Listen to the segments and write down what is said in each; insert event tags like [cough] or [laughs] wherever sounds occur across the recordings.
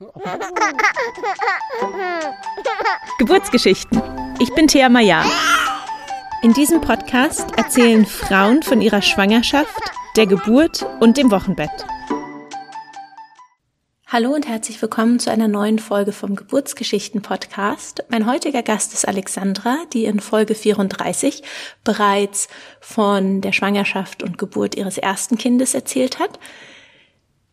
[laughs] Geburtsgeschichten. Ich bin Thea Maya. In diesem Podcast erzählen Frauen von ihrer Schwangerschaft, der Geburt und dem Wochenbett. Hallo und herzlich willkommen zu einer neuen Folge vom Geburtsgeschichten Podcast. Mein heutiger Gast ist Alexandra, die in Folge 34 bereits von der Schwangerschaft und Geburt ihres ersten Kindes erzählt hat.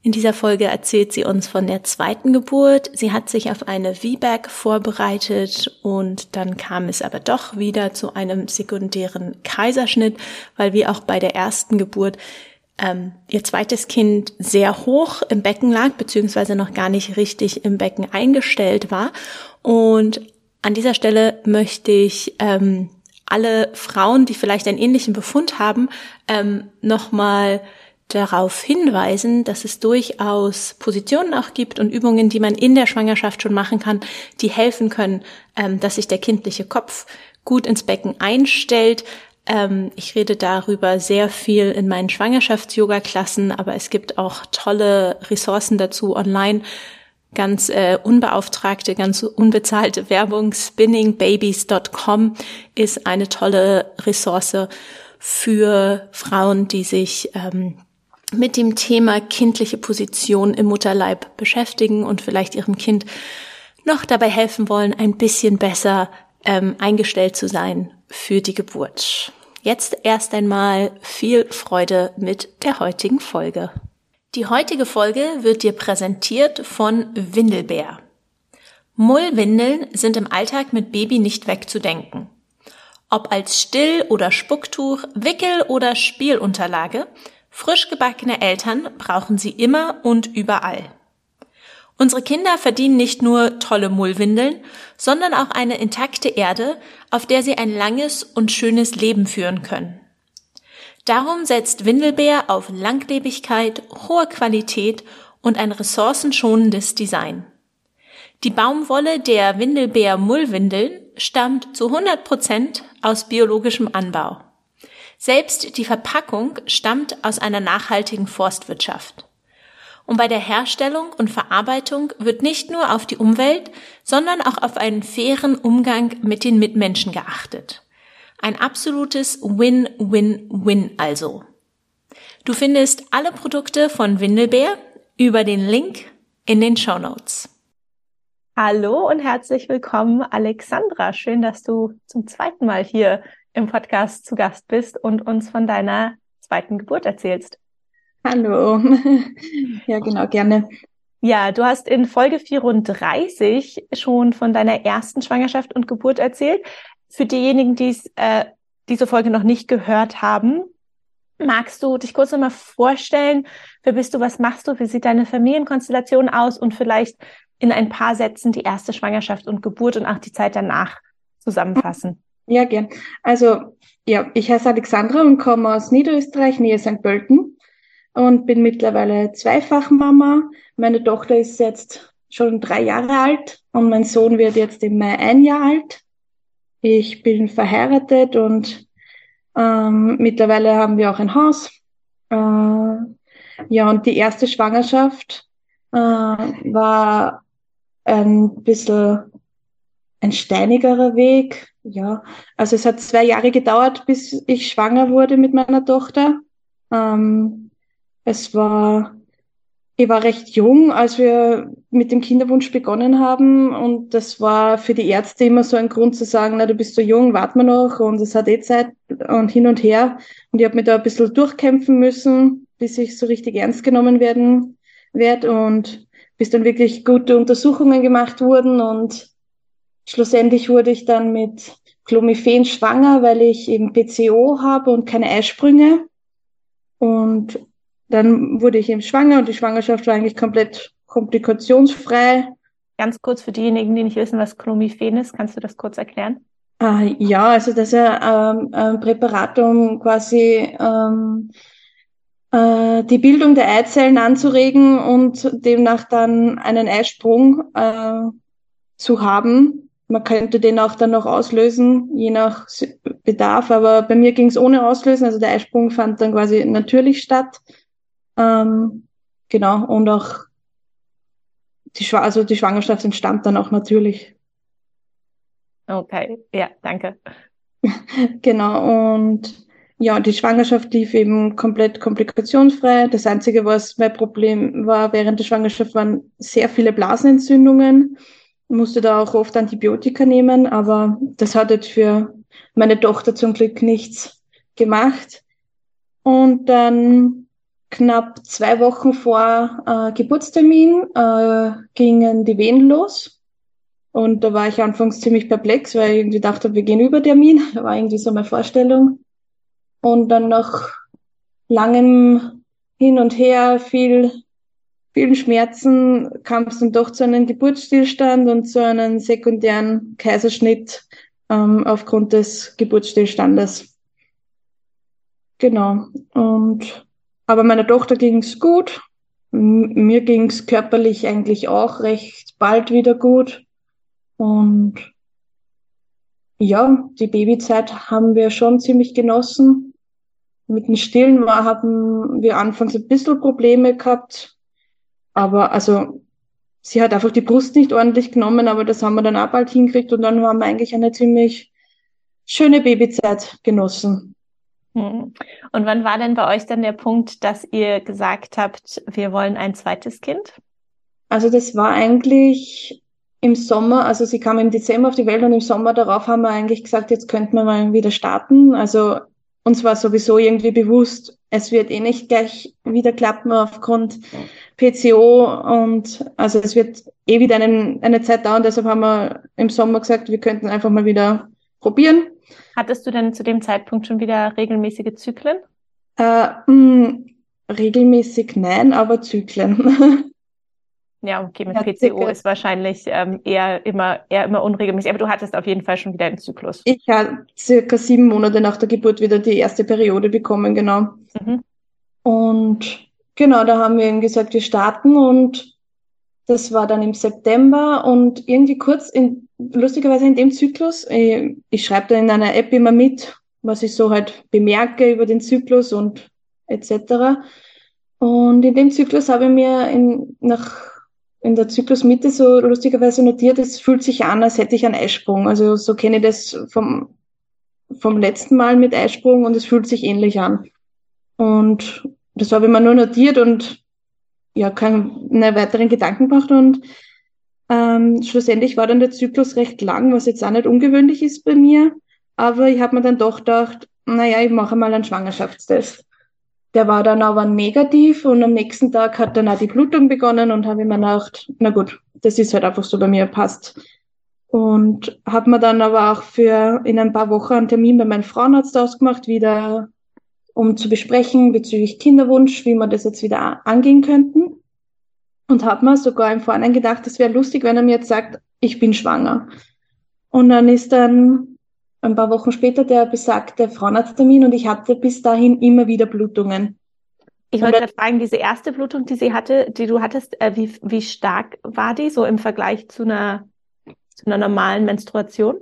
In dieser Folge erzählt sie uns von der zweiten Geburt. Sie hat sich auf eine VBAC vorbereitet und dann kam es aber doch wieder zu einem sekundären Kaiserschnitt, weil wie auch bei der ersten Geburt ähm, ihr zweites Kind sehr hoch im Becken lag, beziehungsweise noch gar nicht richtig im Becken eingestellt war. Und an dieser Stelle möchte ich ähm, alle Frauen, die vielleicht einen ähnlichen Befund haben, ähm, nochmal darauf hinweisen, dass es durchaus Positionen auch gibt und Übungen, die man in der Schwangerschaft schon machen kann, die helfen können, ähm, dass sich der kindliche Kopf gut ins Becken einstellt. Ähm, ich rede darüber sehr viel in meinen Schwangerschafts-Yoga-Klassen, aber es gibt auch tolle Ressourcen dazu online. Ganz äh, unbeauftragte, ganz unbezahlte Werbung. Spinningbabies.com ist eine tolle Ressource für Frauen, die sich ähm, mit dem Thema kindliche Position im Mutterleib beschäftigen und vielleicht ihrem Kind noch dabei helfen wollen, ein bisschen besser ähm, eingestellt zu sein für die Geburt. Jetzt erst einmal viel Freude mit der heutigen Folge. Die heutige Folge wird dir präsentiert von Windelbär. Mullwindeln sind im Alltag mit Baby nicht wegzudenken. Ob als Still- oder Spucktuch, Wickel- oder Spielunterlage, Frisch gebackene Eltern brauchen sie immer und überall. Unsere Kinder verdienen nicht nur tolle Mullwindeln, sondern auch eine intakte Erde, auf der sie ein langes und schönes Leben führen können. Darum setzt Windelbär auf Langlebigkeit, hohe Qualität und ein ressourcenschonendes Design. Die Baumwolle der Windelbär Mullwindeln stammt zu 100 Prozent aus biologischem Anbau. Selbst die Verpackung stammt aus einer nachhaltigen Forstwirtschaft. Und bei der Herstellung und Verarbeitung wird nicht nur auf die Umwelt, sondern auch auf einen fairen Umgang mit den Mitmenschen geachtet. Ein absolutes Win-Win-Win also. Du findest alle Produkte von Windelbär über den Link in den Show Notes. Hallo und herzlich willkommen, Alexandra. Schön, dass du zum zweiten Mal hier im Podcast zu Gast bist und uns von deiner zweiten Geburt erzählst. Hallo. [laughs] Ja, genau, gerne. Ja, du hast in Folge 34 schon von deiner ersten Schwangerschaft und Geburt erzählt. Für diejenigen, die äh, diese Folge noch nicht gehört haben, magst du dich kurz nochmal vorstellen? Wer bist du? Was machst du? Wie sieht deine Familienkonstellation aus? Und vielleicht in ein paar Sätzen die erste Schwangerschaft und Geburt und auch die Zeit danach zusammenfassen. Ja, gern. Also, ja, ich heiße Alexandra und komme aus Niederösterreich, Nähe St. Pölten und bin mittlerweile Zweifachmama. Meine Tochter ist jetzt schon drei Jahre alt und mein Sohn wird jetzt im Mai ein Jahr alt. Ich bin verheiratet und ähm, mittlerweile haben wir auch ein Haus. Äh, ja, und die erste Schwangerschaft äh, war ein bisschen ein steinigerer Weg. Ja, also es hat zwei Jahre gedauert, bis ich schwanger wurde mit meiner Tochter. Ähm, es war, ich war recht jung, als wir mit dem Kinderwunsch begonnen haben und das war für die Ärzte immer so ein Grund zu sagen, na, du bist so jung, warte mal noch und es hat eh Zeit und hin und her. Und ich habe mich da ein bisschen durchkämpfen müssen, bis ich so richtig ernst genommen werden werde und bis dann wirklich gute Untersuchungen gemacht wurden und Schlussendlich wurde ich dann mit Clomiphen schwanger, weil ich eben PCO habe und keine Eisprünge. Und dann wurde ich eben schwanger und die Schwangerschaft war eigentlich komplett komplikationsfrei. Ganz kurz für diejenigen, die nicht wissen, was Clomiphen ist, kannst du das kurz erklären? Ah, ja, also das ist ähm, ein Präparat, um quasi ähm, äh, die Bildung der Eizellen anzuregen und demnach dann einen Eisprung äh, zu haben. Man könnte den auch dann noch auslösen, je nach Bedarf, aber bei mir ging es ohne Auslösen, also der Eisprung fand dann quasi natürlich statt. Ähm, genau, und auch die, Schw also die Schwangerschaft entstand dann auch natürlich. Okay, ja, danke. [laughs] genau, und ja, die Schwangerschaft lief eben komplett komplikationsfrei. Das Einzige, was mein Problem war während der Schwangerschaft, waren sehr viele Blasenentzündungen. Musste da auch oft Antibiotika nehmen, aber das hat jetzt für meine Tochter zum Glück nichts gemacht. Und dann knapp zwei Wochen vor äh, Geburtstermin äh, gingen die Wehen los. Und da war ich anfangs ziemlich perplex, weil ich irgendwie dachte, wir gehen über Termin. Da [laughs] war irgendwie so meine Vorstellung. Und dann nach langem Hin und Her, viel, vielen Schmerzen, kam es dann doch zu einem Geburtsstillstand und zu einem sekundären Kaiserschnitt ähm, aufgrund des Geburtsstillstandes. Genau. Und aber meiner Tochter ging's gut. Mir ging's körperlich eigentlich auch recht bald wieder gut. Und ja, die Babyzeit haben wir schon ziemlich genossen. Mit dem Stillen war, haben wir anfangs ein bisschen Probleme gehabt. Aber also, sie hat einfach die Brust nicht ordentlich genommen, aber das haben wir dann auch bald hingekriegt und dann haben wir eigentlich eine ziemlich schöne Babyzeit genossen. Hm. Und wann war denn bei euch dann der Punkt, dass ihr gesagt habt, wir wollen ein zweites Kind? Also das war eigentlich im Sommer, also sie kam im Dezember auf die Welt und im Sommer darauf haben wir eigentlich gesagt, jetzt könnten wir mal wieder starten. Also uns war sowieso irgendwie bewusst, es wird eh nicht gleich wieder klappen aufgrund PCO und also es wird eh wieder einen, eine Zeit dauern. Deshalb haben wir im Sommer gesagt, wir könnten einfach mal wieder probieren. Hattest du denn zu dem Zeitpunkt schon wieder regelmäßige Zyklen? Äh, mh, hm, regelmäßig nein, aber Zyklen. [laughs] Ja, okay, mit ja, PCO ist wahrscheinlich ähm, eher immer eher immer unregelmäßig, aber du hattest auf jeden Fall schon wieder einen Zyklus. Ich habe circa sieben Monate nach der Geburt wieder die erste Periode bekommen, genau. Mhm. Und genau, da haben wir eben gesagt, wir starten und das war dann im September und irgendwie kurz in, lustigerweise in dem Zyklus, ich, äh, ich schreibe da in einer App immer mit, was ich so halt bemerke über den Zyklus und etc. Und in dem Zyklus habe ich mir in, nach, in der Zyklusmitte so lustigerweise notiert, es fühlt sich an, als hätte ich einen Eisprung. Also so kenne ich das vom, vom letzten Mal mit Eisprung und es fühlt sich ähnlich an. Und das habe ich mir nur notiert und ja, keine weiteren Gedanken gemacht und ähm, schlussendlich war dann der Zyklus recht lang, was jetzt auch nicht ungewöhnlich ist bei mir. Aber ich habe mir dann doch gedacht, naja, ich mache mal einen Schwangerschaftstest. Der war dann aber negativ und am nächsten Tag hat dann auch die Blutung begonnen und habe mir gedacht, na gut, das ist halt einfach so bei mir, passt. Und habe mir dann aber auch für in ein paar Wochen einen Termin bei meinem Frauenarzt ausgemacht, wieder um zu besprechen bezüglich Kinderwunsch, wie wir das jetzt wieder angehen könnten. Und habe mir sogar im Vorhinein gedacht, es wäre lustig, wenn er mir jetzt sagt, ich bin schwanger. Und dann ist dann ein paar Wochen später der besagte Frauenarzttermin und ich hatte bis dahin immer wieder Blutungen. Ich wollte gerade fragen, diese erste Blutung, die sie hatte, die du hattest, äh, wie, wie stark war die so im Vergleich zu einer, zu einer normalen Menstruation?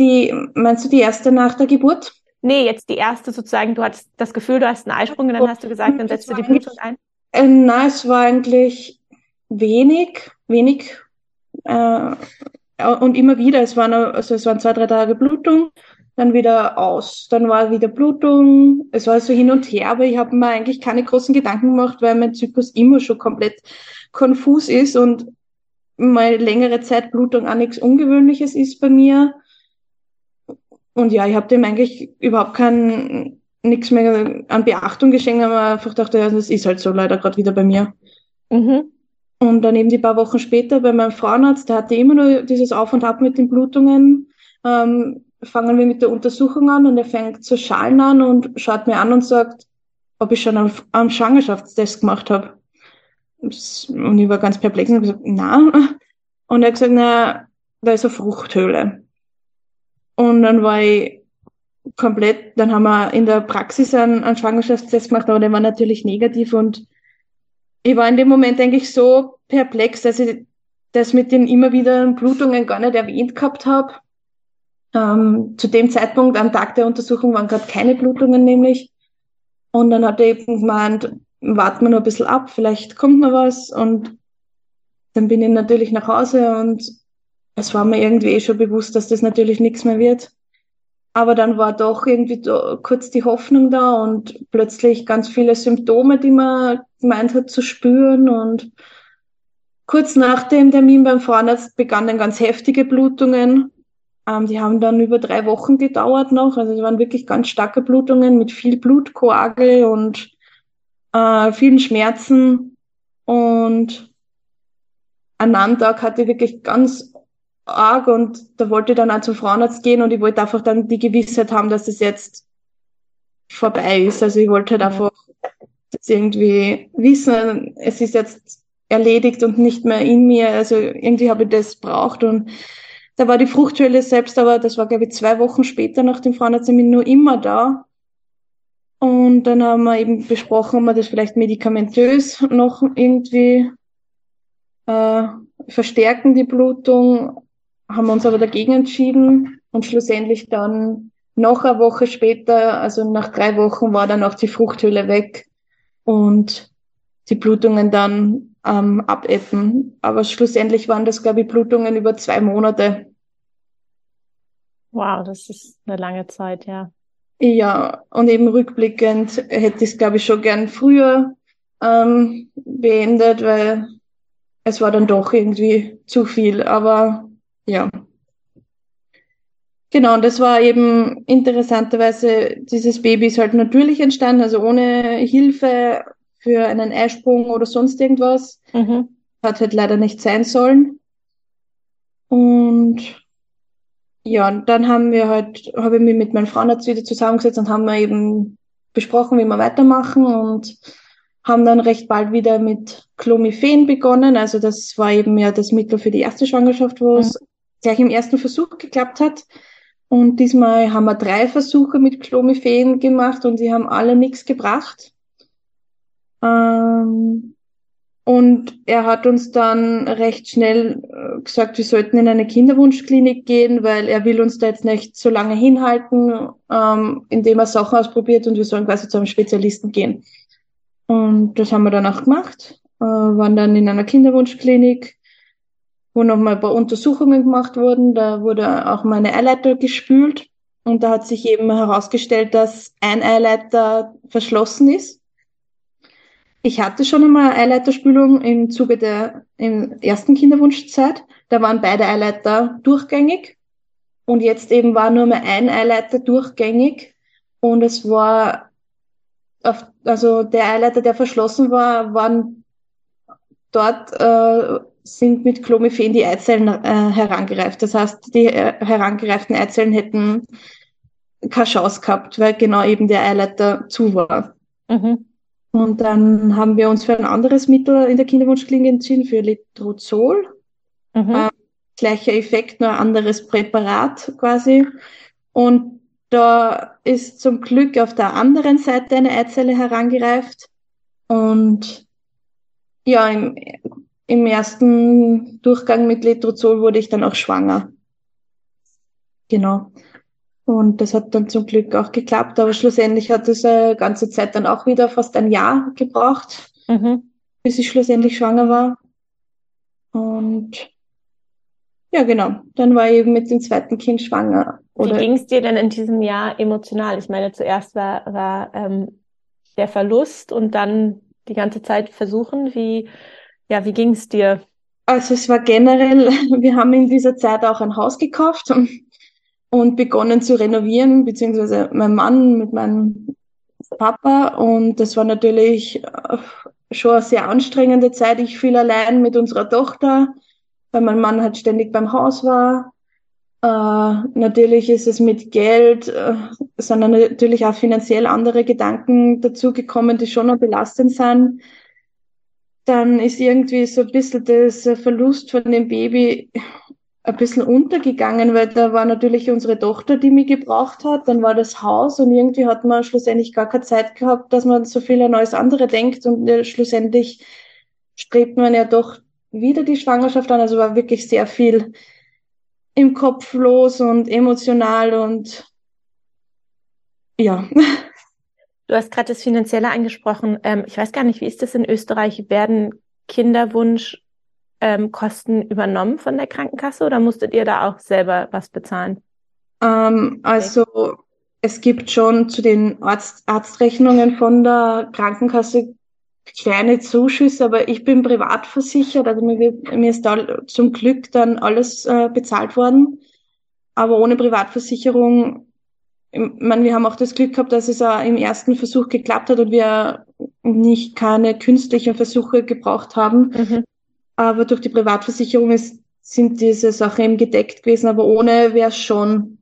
Die, meinst du die erste nach der Geburt? Nee, jetzt die erste sozusagen, du hattest das Gefühl, du hast einen Eisprung und dann hast du gesagt, dann setzt du die Blutung ein? Äh, nein, es war eigentlich wenig, wenig äh, und immer wieder, es waren, also es waren zwei, drei Tage Blutung, dann wieder aus. Dann war wieder Blutung, es war so hin und her, aber ich habe mir eigentlich keine großen Gedanken gemacht, weil mein Zyklus immer schon komplett konfus ist und mal längere Zeit Blutung auch nichts Ungewöhnliches ist bei mir. Und ja, ich habe dem eigentlich überhaupt kein nichts mehr an Beachtung geschenkt, aber einfach dachte, ja, das ist halt so leider gerade wieder bei mir. Mhm. Und dann eben die paar Wochen später bei meinem Frauenarzt, der hatte immer nur dieses Auf und Ab mit den Blutungen, ähm, fangen wir mit der Untersuchung an und er fängt zu schalen an und schaut mir an und sagt, ob ich schon einen, Schwangerschaftstest gemacht habe. Und ich war ganz perplex und habe gesagt, na. Und er hat gesagt, na, da ist eine Fruchthöhle. Und dann war ich komplett, dann haben wir in der Praxis einen, einen Schwangerschaftstest gemacht, aber der war natürlich negativ und ich war in dem Moment eigentlich so perplex, dass ich das mit den immer wieder Blutungen gar nicht erwähnt gehabt habe. Ähm, zu dem Zeitpunkt, am Tag der Untersuchung, waren gerade keine Blutungen nämlich. Und dann hat er eben gemeint, warten wir noch ein bisschen ab, vielleicht kommt noch was. Und dann bin ich natürlich nach Hause und es war mir irgendwie eh schon bewusst, dass das natürlich nichts mehr wird. Aber dann war doch irgendwie kurz die Hoffnung da und plötzlich ganz viele Symptome, die man gemeint hat zu spüren. Und kurz nach dem Termin beim Frauenarzt begannen ganz heftige Blutungen. Ähm, die haben dann über drei Wochen gedauert noch. Also es waren wirklich ganz starke Blutungen mit viel Blutkoagel und äh, vielen Schmerzen. Und an einem Tag hatte ich wirklich ganz arg und da wollte ich dann auch zum Frauenarzt gehen und ich wollte einfach dann die Gewissheit haben, dass es jetzt vorbei ist. Also ich wollte halt einfach das irgendwie wissen, es ist jetzt erledigt und nicht mehr in mir. Also irgendwie habe ich das braucht und da war die Fruchthöhle selbst, aber das war glaube ich zwei Wochen später nach dem Frauenarzttermin nur immer da. Und dann haben wir eben besprochen, ob wir das vielleicht medikamentös noch irgendwie äh, verstärken, die Blutung haben wir uns aber dagegen entschieden und schlussendlich dann noch eine Woche später, also nach drei Wochen, war dann auch die Fruchthöhle weg und die Blutungen dann ähm, abebben. Aber schlussendlich waren das, glaube ich, Blutungen über zwei Monate. Wow, das ist eine lange Zeit, ja. Ja, und eben rückblickend hätte ich es, glaube ich, schon gern früher ähm, beendet, weil es war dann doch irgendwie zu viel. Aber ja. Genau, und das war eben interessanterweise, dieses Baby ist halt natürlich entstanden, also ohne Hilfe für einen Eisprung oder sonst irgendwas. Mhm. Hat halt leider nicht sein sollen. Und ja, und dann haben wir halt, habe ich mich mit meinem Frauenarzt wieder zusammengesetzt und haben wir eben besprochen, wie wir weitermachen und haben dann recht bald wieder mit Clomiphen begonnen. Also das war eben ja das Mittel für die erste Schwangerschaft, wo es mhm gleich im ersten Versuch geklappt hat. Und diesmal haben wir drei Versuche mit Clomiphen gemacht und sie haben alle nichts gebracht. Ähm, und er hat uns dann recht schnell äh, gesagt, wir sollten in eine Kinderwunschklinik gehen, weil er will uns da jetzt nicht so lange hinhalten, ähm, indem er Sachen ausprobiert und wir sollen quasi zu einem Spezialisten gehen. Und das haben wir dann auch gemacht, äh, waren dann in einer Kinderwunschklinik, wo nochmal ein paar Untersuchungen gemacht wurden. Da wurde auch meine Eileiter gespült und da hat sich eben herausgestellt, dass ein Eileiter verschlossen ist. Ich hatte schon einmal Eileiterspülung im Zuge der im ersten Kinderwunschzeit. Da waren beide Eileiter durchgängig und jetzt eben war nur mehr ein Eileiter durchgängig und es war auf, also der Eileiter, der verschlossen war, waren dort äh, sind mit Clomiphen die Eizellen äh, herangereift. Das heißt, die äh, herangereiften Eizellen hätten keine Chance gehabt, weil genau eben der Eileiter zu war. Mhm. Und dann haben wir uns für ein anderes Mittel in der Kinderwunschklinik entschieden, für Letrozol. Mhm. Äh, gleicher Effekt, nur ein anderes Präparat quasi. Und da ist zum Glück auf der anderen Seite eine Eizelle herangereift. Und ja, im im ersten Durchgang mit Letrozol wurde ich dann auch schwanger. Genau. Und das hat dann zum Glück auch geklappt, aber schlussendlich hat es eine ganze Zeit dann auch wieder fast ein Jahr gebraucht, mhm. bis ich schlussendlich schwanger war. Und ja, genau. Dann war ich eben mit dem zweiten Kind schwanger. Oder Wie ging es dir denn in diesem Jahr emotional? Ich meine, zuerst war, war ähm, der Verlust und dann die ganze Zeit versuchen. Wie, ja, wie ging es dir? Also es war generell, [laughs] wir haben in dieser Zeit auch ein Haus gekauft und, begonnen zu renovieren, beziehungsweise mein Mann mit meinem Papa. Und das war natürlich äh, schon eine sehr anstrengende Zeit. Ich fiel allein mit unserer Tochter, weil mein Mann halt ständig beim Haus war. Äh, natürlich ist es mit Geld, äh, sondern natürlich auch finanziell andere Gedanken dazugekommen, die schon noch belastend sind dann ist irgendwie so ein bisschen das Verlust von dem Baby ein bisschen untergegangen, weil da war natürlich unsere Tochter, die mich gebraucht hat, dann war das Haus und irgendwie hat man schlussendlich gar keine Zeit gehabt, dass man so viel an alles andere denkt und schlussendlich strebt man ja doch wieder die Schwangerschaft an. Also war wirklich sehr viel im Kopf los und emotional und ja. [laughs] Du hast gerade das Finanzielle angesprochen. Ähm, ich weiß gar nicht, wie ist das in Österreich? Werden Kinderwunsch ähm, übernommen von der Krankenkasse oder musstet ihr da auch selber was bezahlen? Ähm, also es gibt schon zu den Arzt Arztrechnungen von der Krankenkasse kleine Zuschüsse, aber ich bin privat versichert, also mir, mir ist da zum Glück dann alles äh, bezahlt worden. Aber ohne Privatversicherung, ich meine, wir haben auch das Glück gehabt, dass es auch im ersten Versuch geklappt hat und wir nicht keine künstlichen Versuche gebraucht haben. Mhm. Aber durch die Privatversicherung ist, sind diese Sachen eben gedeckt gewesen, aber ohne wäre es schon,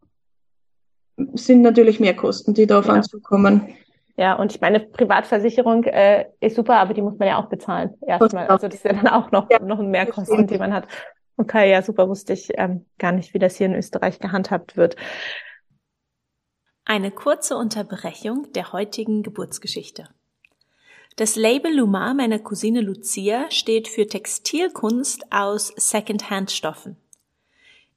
sind natürlich mehr Kosten, die da auf ja. uns zukommen. Ja, und ich meine, Privatversicherung äh, ist super, aber die muss man ja auch bezahlen. Erstmal. Also das ist ja dann auch noch, ja, noch mehr Kosten, die man hat. Okay, ja, super, wusste ich ähm, gar nicht, wie das hier in Österreich gehandhabt wird. Eine kurze Unterbrechung der heutigen Geburtsgeschichte. Das Label Lumar meiner Cousine Lucia steht für Textilkunst aus Second-Hand-Stoffen.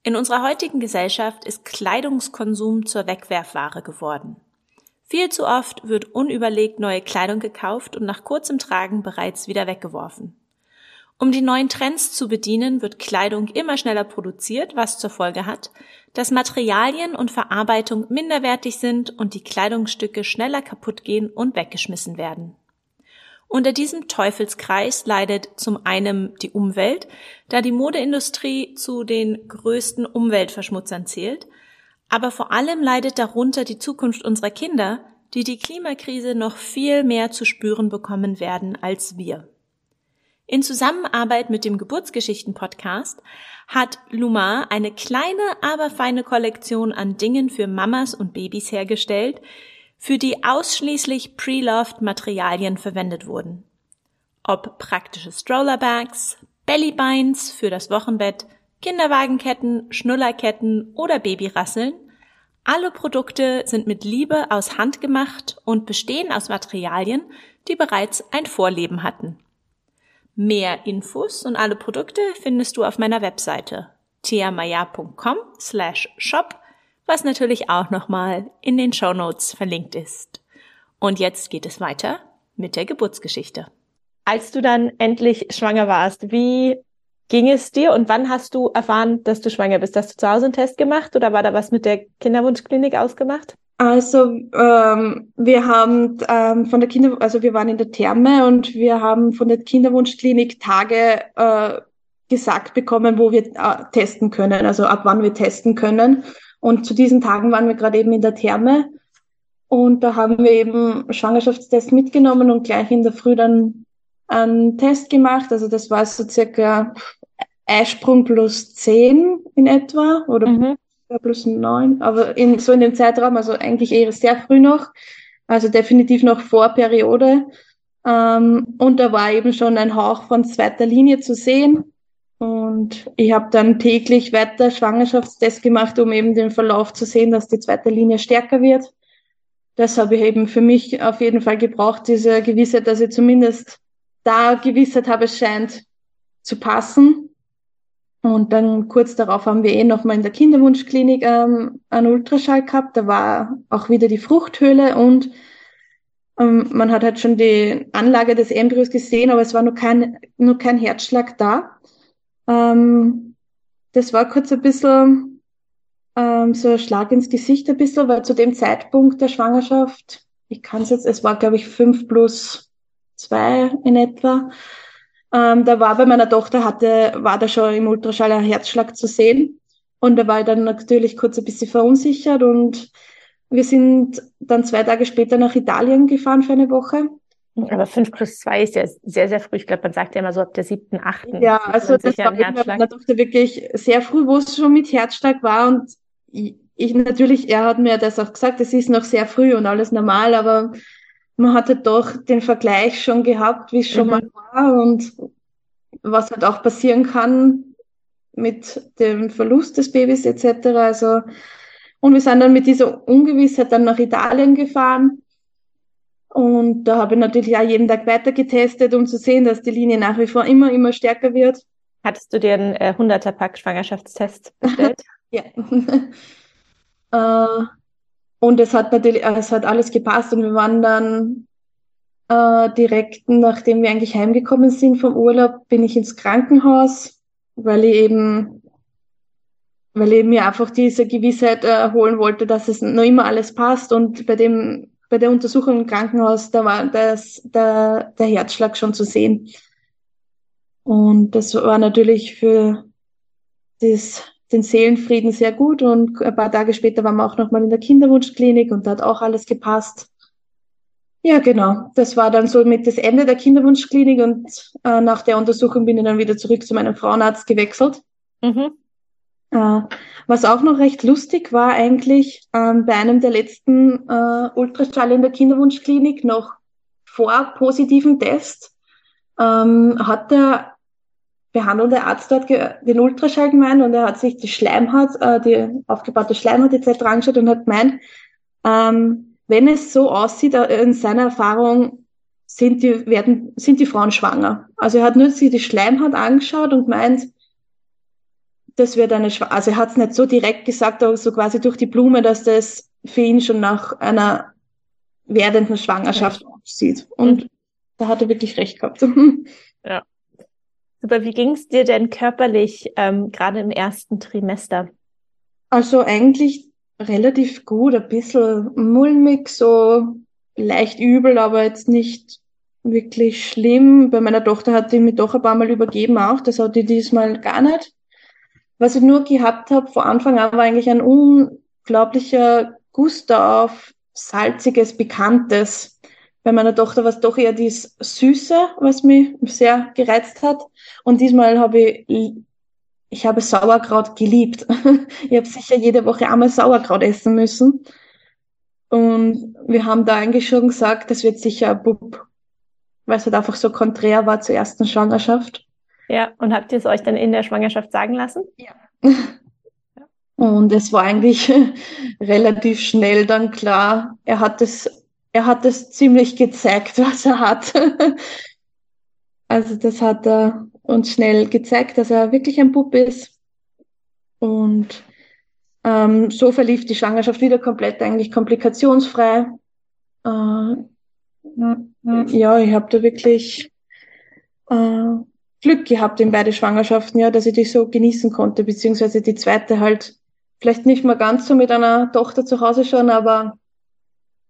In unserer heutigen Gesellschaft ist Kleidungskonsum zur Wegwerfware geworden. Viel zu oft wird unüberlegt neue Kleidung gekauft und nach kurzem Tragen bereits wieder weggeworfen. Um die neuen Trends zu bedienen, wird Kleidung immer schneller produziert, was zur Folge hat, dass Materialien und Verarbeitung minderwertig sind und die Kleidungsstücke schneller kaputt gehen und weggeschmissen werden. Unter diesem Teufelskreis leidet zum einen die Umwelt, da die Modeindustrie zu den größten Umweltverschmutzern zählt, aber vor allem leidet darunter die Zukunft unserer Kinder, die die Klimakrise noch viel mehr zu spüren bekommen werden als wir. In Zusammenarbeit mit dem Geburtsgeschichten-Podcast hat Lumar eine kleine, aber feine Kollektion an Dingen für Mamas und Babys hergestellt, für die ausschließlich pre-loved Materialien verwendet wurden. Ob praktische Strollerbags, Bellybinds für das Wochenbett, Kinderwagenketten, Schnullerketten oder Babyrasseln, alle Produkte sind mit Liebe aus Hand gemacht und bestehen aus Materialien, die bereits ein Vorleben hatten. Mehr Infos und alle Produkte findest du auf meiner Webseite tiamaya.com slash shop was natürlich auch nochmal in den Show Notes verlinkt ist. Und jetzt geht es weiter mit der Geburtsgeschichte. Als du dann endlich schwanger warst, wie ging es dir und wann hast du erfahren, dass du schwanger bist? Hast du zu Hause einen Test gemacht oder war da was mit der Kinderwunschklinik ausgemacht? Also ähm, wir haben ähm, von der Kinder, also wir waren in der Therme und wir haben von der Kinderwunschklinik Tage äh, gesagt bekommen, wo wir äh, testen können, also ab wann wir testen können. Und zu diesen Tagen waren wir gerade eben in der Therme und da haben wir eben Schwangerschaftstest mitgenommen und gleich in der Früh dann einen Test gemacht. Also das war so circa Eisprung plus zehn in etwa oder mhm. Plus neun, aber in, so in dem Zeitraum, also eigentlich eher sehr früh noch, also definitiv noch vor Periode. Ähm, und da war eben schon ein Hauch von zweiter Linie zu sehen. Und ich habe dann täglich weiter Schwangerschaftstests gemacht, um eben den Verlauf zu sehen, dass die zweite Linie stärker wird. Das habe ich eben für mich auf jeden Fall gebraucht, diese Gewissheit, dass ich zumindest da Gewissheit habe, es scheint zu passen. Und dann kurz darauf haben wir eh nochmal in der Kinderwunschklinik ähm, einen Ultraschall gehabt. Da war auch wieder die Fruchthöhle und ähm, man hat halt schon die Anlage des Embryos gesehen, aber es war nur kein, nur kein Herzschlag da. Ähm, das war kurz ein bisschen ähm, so ein Schlag ins Gesicht ein bisschen, weil zu dem Zeitpunkt der Schwangerschaft, ich kann es jetzt, es war glaube ich fünf plus zwei in etwa, ähm, da war bei meiner Tochter hatte, war da schon im Ultraschall ein Herzschlag zu sehen. Und da war ich dann natürlich kurz ein bisschen verunsichert und wir sind dann zwei Tage später nach Italien gefahren für eine Woche. Aber fünf plus zwei ist ja sehr, sehr früh. Ich glaube, man sagt ja immer so ab der siebten, achten. Ja, also das war bei meiner Tochter wirklich sehr früh, wo es schon mit Herzschlag war. Und ich natürlich, er hat mir das auch gesagt, es ist noch sehr früh und alles normal, aber man hatte doch den Vergleich schon gehabt, wie es schon mhm. mal war und was halt auch passieren kann mit dem Verlust des Babys etc. Also, und wir sind dann mit dieser Ungewissheit dann nach Italien gefahren und da habe ich natürlich auch jeden Tag weiter getestet, um zu sehen, dass die Linie nach wie vor immer, immer stärker wird. Hattest du dir einen äh, 100er-Pack Schwangerschaftstest bestellt? [laughs] ja. [laughs] äh, und es hat natürlich, äh, es hat alles gepasst und wir waren dann äh, direkt nachdem wir eigentlich heimgekommen sind vom Urlaub, bin ich ins Krankenhaus, weil ich eben, weil ich mir einfach diese Gewissheit äh, holen wollte, dass es noch immer alles passt. Und bei dem, bei der Untersuchung im Krankenhaus, da war das, der, der Herzschlag schon zu sehen. Und das war natürlich für das, den Seelenfrieden sehr gut. Und ein paar Tage später waren wir auch nochmal in der Kinderwunschklinik und da hat auch alles gepasst. Ja, genau. Das war dann so mit das Ende der Kinderwunschklinik und äh, nach der Untersuchung bin ich dann wieder zurück zu meinem Frauenarzt gewechselt. Mhm. Äh, was auch noch recht lustig war eigentlich, ähm, bei einem der letzten äh, Ultraschall in der Kinderwunschklinik noch vor positiven Test ähm, hat der behandelnde Arzt dort den Ultraschall gemeint und er hat sich die Schleimhaut, äh, die aufgebaute Schleimhaut etc. angeschaut und hat gemeint, ähm, wenn es so aussieht, äh, in seiner Erfahrung sind die, werden, sind die Frauen schwanger. Also er hat nur sich die Schleimhaut angeschaut und meint, das wird eine Schwanger. Also er hat es nicht so direkt gesagt, aber so quasi durch die Blume, dass das für ihn schon nach einer werdenden Schwangerschaft aussieht. Und mhm. da hat er wirklich recht gehabt. [laughs] Aber wie ging es dir denn körperlich ähm, gerade im ersten Trimester? Also eigentlich relativ gut, ein bisschen mulmig, so leicht übel, aber jetzt nicht wirklich schlimm. Bei meiner Tochter hat die mich doch ein paar Mal übergeben auch, das hat die diesmal gar nicht. Was ich nur gehabt habe vor Anfang an war eigentlich ein unglaublicher Guster auf salziges, Bekanntes. Bei meiner Tochter war es doch eher dies Süße, was mich sehr gereizt hat. Und diesmal habe ich ich habe Sauerkraut geliebt. [laughs] ich habe sicher jede Woche einmal Sauerkraut essen müssen. Und wir haben da eigentlich schon gesagt, das wird sicher ein Bub, weil es halt einfach so konträr war zur ersten Schwangerschaft. Ja, und habt ihr es euch dann in der Schwangerschaft sagen lassen? Ja. [laughs] Und es war eigentlich [laughs] relativ schnell dann klar, er hat es, er hat es ziemlich gezeigt, [laughs] was er hat. Also das hat er uns schnell gezeigt, dass er wirklich ein Bub ist. Und ähm, so verlief die Schwangerschaft wieder komplett eigentlich komplikationsfrei. Äh, ja, ich habe da wirklich äh, Glück gehabt in beide Schwangerschaften, ja, dass ich die so genießen konnte, beziehungsweise die zweite halt vielleicht nicht mal ganz so mit einer Tochter zu Hause schon, aber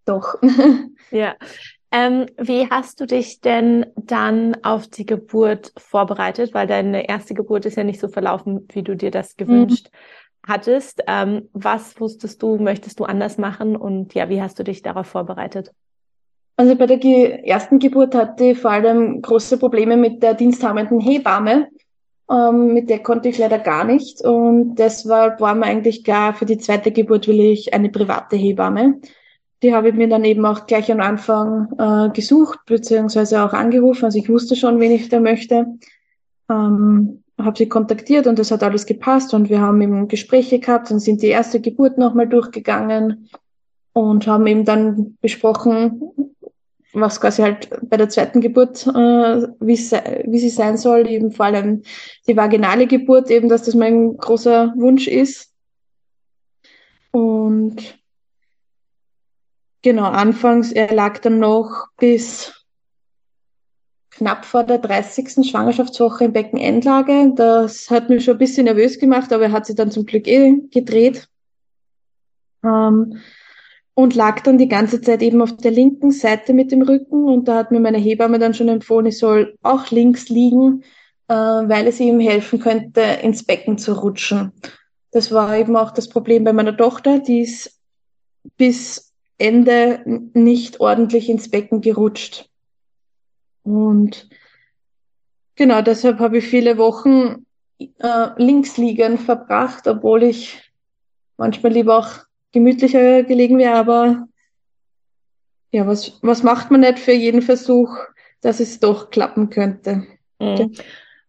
doch. [laughs] Ja, ähm, wie hast du dich denn dann auf die Geburt vorbereitet? Weil deine erste Geburt ist ja nicht so verlaufen, wie du dir das mhm. gewünscht mhm. hattest. Ähm, was wusstest du, möchtest du anders machen? Und ja, wie hast du dich darauf vorbereitet? Also bei der ge ersten Geburt hatte ich vor allem große Probleme mit der diensthabenden Hebamme. Ähm, mit der konnte ich leider gar nicht. Und deshalb war mir eigentlich klar, für die zweite Geburt will ich eine private Hebamme. Die habe ich mir dann eben auch gleich am Anfang äh, gesucht, beziehungsweise auch angerufen. Also ich wusste schon, wen ich da möchte. Ähm, habe sie kontaktiert und das hat alles gepasst und wir haben eben Gespräche gehabt und sind die erste Geburt nochmal durchgegangen und haben eben dann besprochen, was quasi halt bei der zweiten Geburt, äh, wie, wie sie sein soll, eben vor allem die vaginale Geburt, eben, dass das mein großer Wunsch ist. Und Genau, anfangs, er lag dann noch bis knapp vor der 30. Schwangerschaftswoche in Beckenendlage. Das hat mich schon ein bisschen nervös gemacht, aber er hat sich dann zum Glück eh gedreht. Ähm, und lag dann die ganze Zeit eben auf der linken Seite mit dem Rücken. Und da hat mir meine Hebamme dann schon empfohlen, ich soll auch links liegen, äh, weil es ihm helfen könnte, ins Becken zu rutschen. Das war eben auch das Problem bei meiner Tochter, die ist bis Ende nicht ordentlich ins Becken gerutscht. Und genau deshalb habe ich viele Wochen äh, links liegend verbracht, obwohl ich manchmal lieber auch gemütlicher gelegen wäre. Aber ja, was, was macht man nicht für jeden Versuch, dass es doch klappen könnte? Mhm.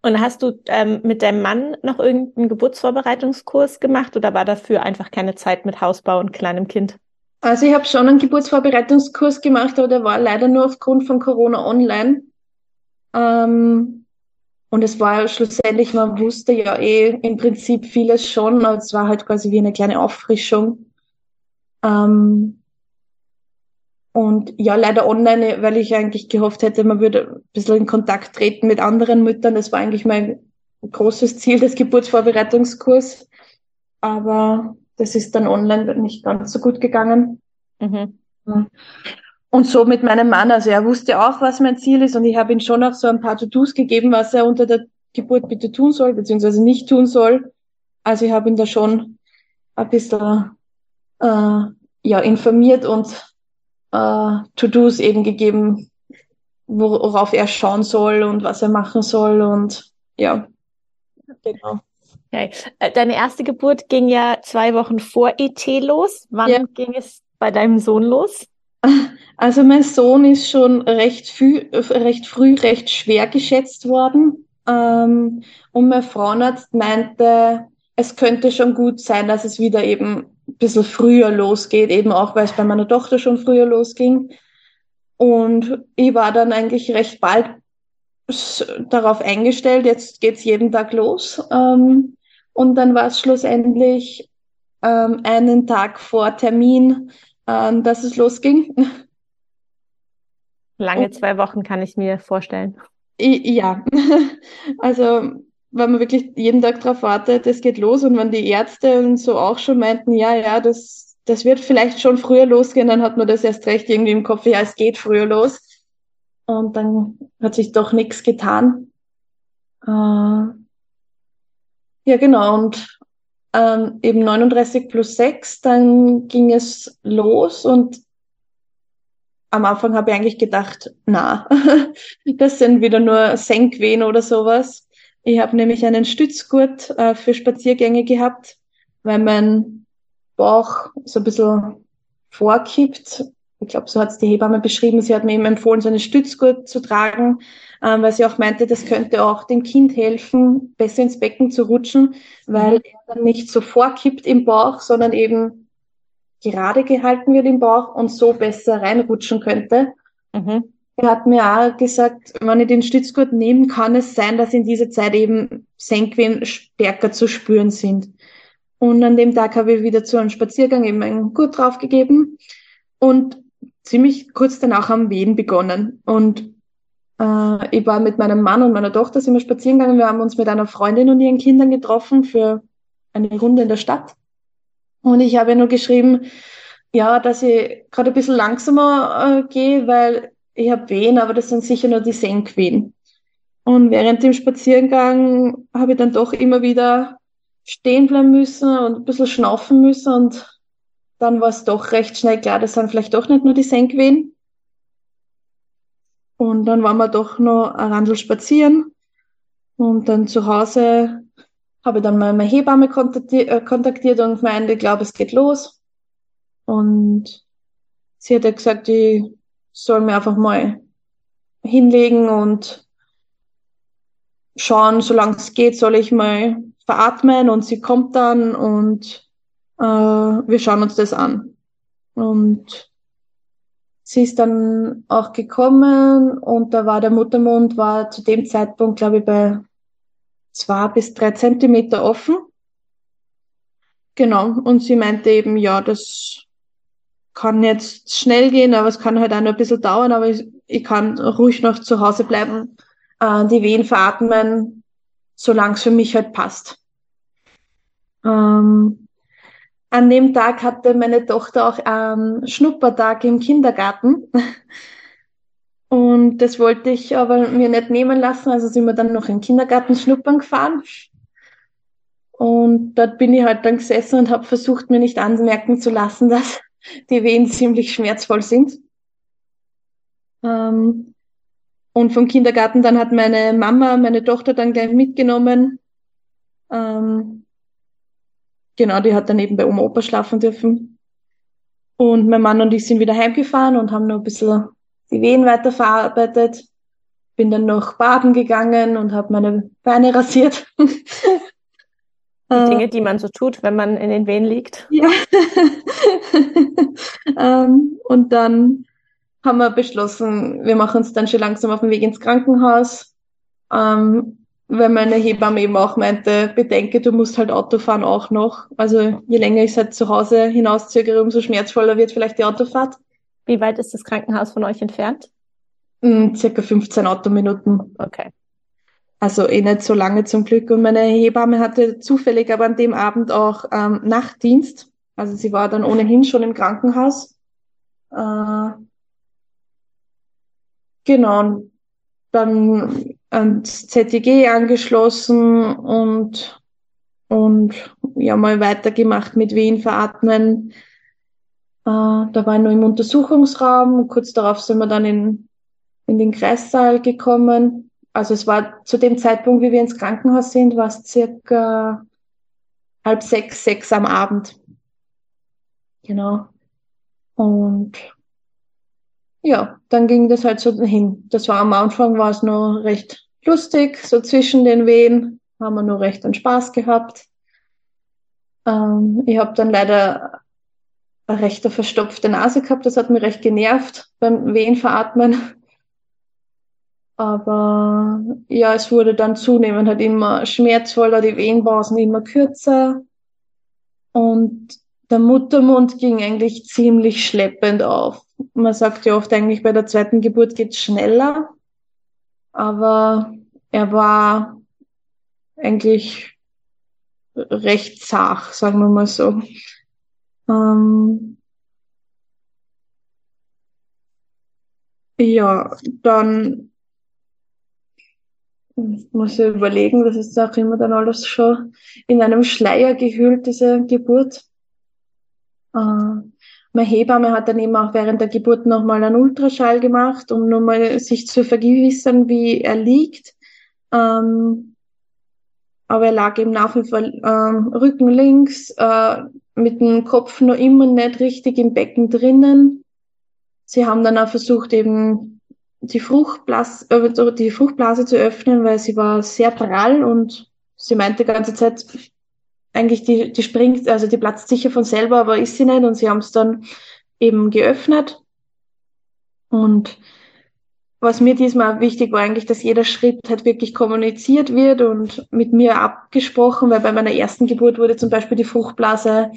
Und hast du ähm, mit deinem Mann noch irgendeinen Geburtsvorbereitungskurs gemacht oder war dafür einfach keine Zeit mit Hausbau und kleinem Kind? Also ich habe schon einen Geburtsvorbereitungskurs gemacht, aber der war leider nur aufgrund von Corona online. Ähm, und es war schlussendlich, man wusste ja eh im Prinzip vieles schon, aber es war halt quasi wie eine kleine Auffrischung. Ähm, Und ja, leider online, weil ich eigentlich gehofft hätte, man würde ein bisschen in Kontakt treten mit anderen Müttern. Das war eigentlich mein großes Ziel des Geburtsvorbereitungskurs. Aber das ist dann online nicht ganz so gut gegangen. Mhm. Und so mit meinem Mann, also er wusste auch, was mein Ziel ist und ich habe ihm schon auch so ein paar To-Dos gegeben, was er unter der Geburt bitte tun soll, beziehungsweise nicht tun soll. Also ich habe ihn da schon ein bisschen äh, ja, informiert und äh, To-Dos eben gegeben, worauf er schauen soll und was er machen soll und ja, genau. Okay. Äh, deine erste Geburt ging ja zwei Wochen vor ET los. Wann ja. ging es bei deinem Sohn los? [laughs] Also mein Sohn ist schon recht früh, recht, früh recht schwer geschätzt worden. Ähm, und mein Frauenarzt meinte, es könnte schon gut sein, dass es wieder eben ein bisschen früher losgeht, eben auch weil es bei meiner Tochter schon früher losging. Und ich war dann eigentlich recht bald darauf eingestellt, jetzt geht's jeden Tag los. Ähm, und dann war es schlussendlich ähm, einen Tag vor Termin, ähm, dass es losging. [laughs] Lange zwei Wochen kann ich mir vorstellen. Ja, [laughs] also wenn man wirklich jeden Tag darauf wartet, es geht los und wenn die Ärzte und so auch schon meinten, ja, ja, das, das wird vielleicht schon früher losgehen, dann hat man das erst recht irgendwie im Kopf, ja, es geht früher los. Und dann hat sich doch nichts getan. Äh, ja, genau, und ähm, eben 39 plus 6, dann ging es los und am Anfang habe ich eigentlich gedacht, na, [laughs] das sind wieder nur Senkwehen oder sowas. Ich habe nämlich einen Stützgurt äh, für Spaziergänge gehabt, weil mein Bauch so ein bisschen vorkippt. Ich glaube, so hat es die Hebamme beschrieben. Sie hat mir eben empfohlen, so einen Stützgurt zu tragen, ähm, weil sie auch meinte, das könnte auch dem Kind helfen, besser ins Becken zu rutschen, weil mhm. er dann nicht so vorkippt im Bauch, sondern eben gerade gehalten wird im Bauch und so besser reinrutschen könnte. Mhm. Er hat mir auch gesagt, wenn ich den Stützgurt nehme, kann es sein, dass in dieser Zeit eben Senkwehen stärker zu spüren sind. Und an dem Tag habe ich wieder zu einem Spaziergang eben einen Gurt draufgegeben und ziemlich kurz danach haben Wehen begonnen. Und äh, ich war mit meinem Mann und meiner Tochter sind wir spazieren gegangen. Wir haben uns mit einer Freundin und ihren Kindern getroffen für eine Runde in der Stadt. Und ich habe nur geschrieben, ja, dass ich gerade ein bisschen langsamer äh, gehe, weil ich habe Wehen, aber das sind sicher nur die Senkwehen. Und während dem Spaziergang habe ich dann doch immer wieder stehen bleiben müssen und ein bisschen schnaufen müssen und dann war es doch recht schnell klar, das sind vielleicht doch nicht nur die Senkwehen. Und dann waren wir doch noch ein Randl spazieren. Und dann zu Hause habe ich dann mal meine Hebamme kontaktiert, äh, kontaktiert und gemeint, ich glaube, es geht los. Und sie hat ja gesagt, ich soll mir einfach mal hinlegen und schauen, solange es geht, soll ich mal veratmen und sie kommt dann und äh, wir schauen uns das an. Und sie ist dann auch gekommen und da war der Muttermund war zu dem Zeitpunkt, glaube ich, bei zwei bis drei Zentimeter offen. Genau. Und sie meinte eben, ja, das kann jetzt schnell gehen, aber es kann halt auch noch ein bisschen dauern, aber ich, ich kann ruhig noch zu Hause bleiben, äh, die Wehen veratmen, solange es für mich halt passt. Ähm, an dem Tag hatte meine Tochter auch einen Schnuppertag im Kindergarten. [laughs] Und das wollte ich aber mir nicht nehmen lassen, also sind wir dann noch im Kindergarten schnuppern gefahren. Und dort bin ich halt dann gesessen und habe versucht, mir nicht anmerken zu lassen, [laughs] dass die Wehen ziemlich schmerzvoll sind. Ähm, und vom Kindergarten dann hat meine Mama meine Tochter dann gleich mitgenommen. Ähm, genau, die hat dann eben bei Oma Opa schlafen dürfen. Und mein Mann und ich sind wieder heimgefahren und haben noch ein bisschen die Wehen weiterverarbeitet. Bin dann noch baden gegangen und habe meine Beine rasiert. [laughs] Die Dinge, die man so tut, wenn man in den Wehen liegt. Ja. [laughs] ähm, und dann haben wir beschlossen, wir machen uns dann schon langsam auf den Weg ins Krankenhaus. Ähm, weil meine Hebamme eben auch meinte, bedenke, du musst halt Auto fahren auch noch. Also je länger ich halt zu Hause hinauszögere, umso schmerzvoller wird vielleicht die Autofahrt. Wie weit ist das Krankenhaus von euch entfernt? Mm, circa 15 Autominuten. Okay. Also eh nicht so lange zum Glück. Und meine Hebamme hatte zufällig aber an dem Abend auch ähm, Nachtdienst. Also sie war dann ohnehin schon im Krankenhaus. Äh, genau. Dann ans ZTG angeschlossen und, und ja mal weitergemacht mit Wehen veratmen. Äh, da war ich noch im Untersuchungsraum. Kurz darauf sind wir dann in, in den Kreissaal gekommen also es war zu dem Zeitpunkt, wie wir ins Krankenhaus sind, war es circa halb sechs, sechs am Abend. Genau. Und ja, dann ging das halt so hin. Das war am Anfang war es noch recht lustig, so zwischen den Wehen haben wir nur recht einen Spaß gehabt. Ähm, ich habe dann leider eine recht verstopfte Nase gehabt, das hat mich recht genervt beim Wehen veratmen. Aber ja, es wurde dann zunehmend halt immer schmerzvoller, die Wehenpausen immer kürzer. Und der Muttermund ging eigentlich ziemlich schleppend auf. Man sagt ja oft eigentlich, bei der zweiten Geburt geht's schneller. Aber er war eigentlich recht zart, sagen wir mal so. Ähm ja, dann ich muss ja überlegen, das ist auch immer dann alles schon in einem Schleier gehüllt, diese Geburt. Äh, meine Hebamme hat dann eben auch während der Geburt nochmal einen Ultraschall gemacht, um nochmal sich zu vergewissern, wie er liegt. Ähm, aber er lag eben nach wie vor ähm, Rücken links, äh, mit dem Kopf noch immer nicht richtig im Becken drinnen. Sie haben dann auch versucht, eben die Fruchtblase, äh, die Fruchtblase zu öffnen, weil sie war sehr prall und sie meinte die ganze Zeit, eigentlich die, die springt, also die platzt sicher von selber, aber ist sie nicht und sie haben es dann eben geöffnet. Und was mir diesmal wichtig war, eigentlich, dass jeder Schritt halt wirklich kommuniziert wird und mit mir abgesprochen, weil bei meiner ersten Geburt wurde zum Beispiel die Fruchtblase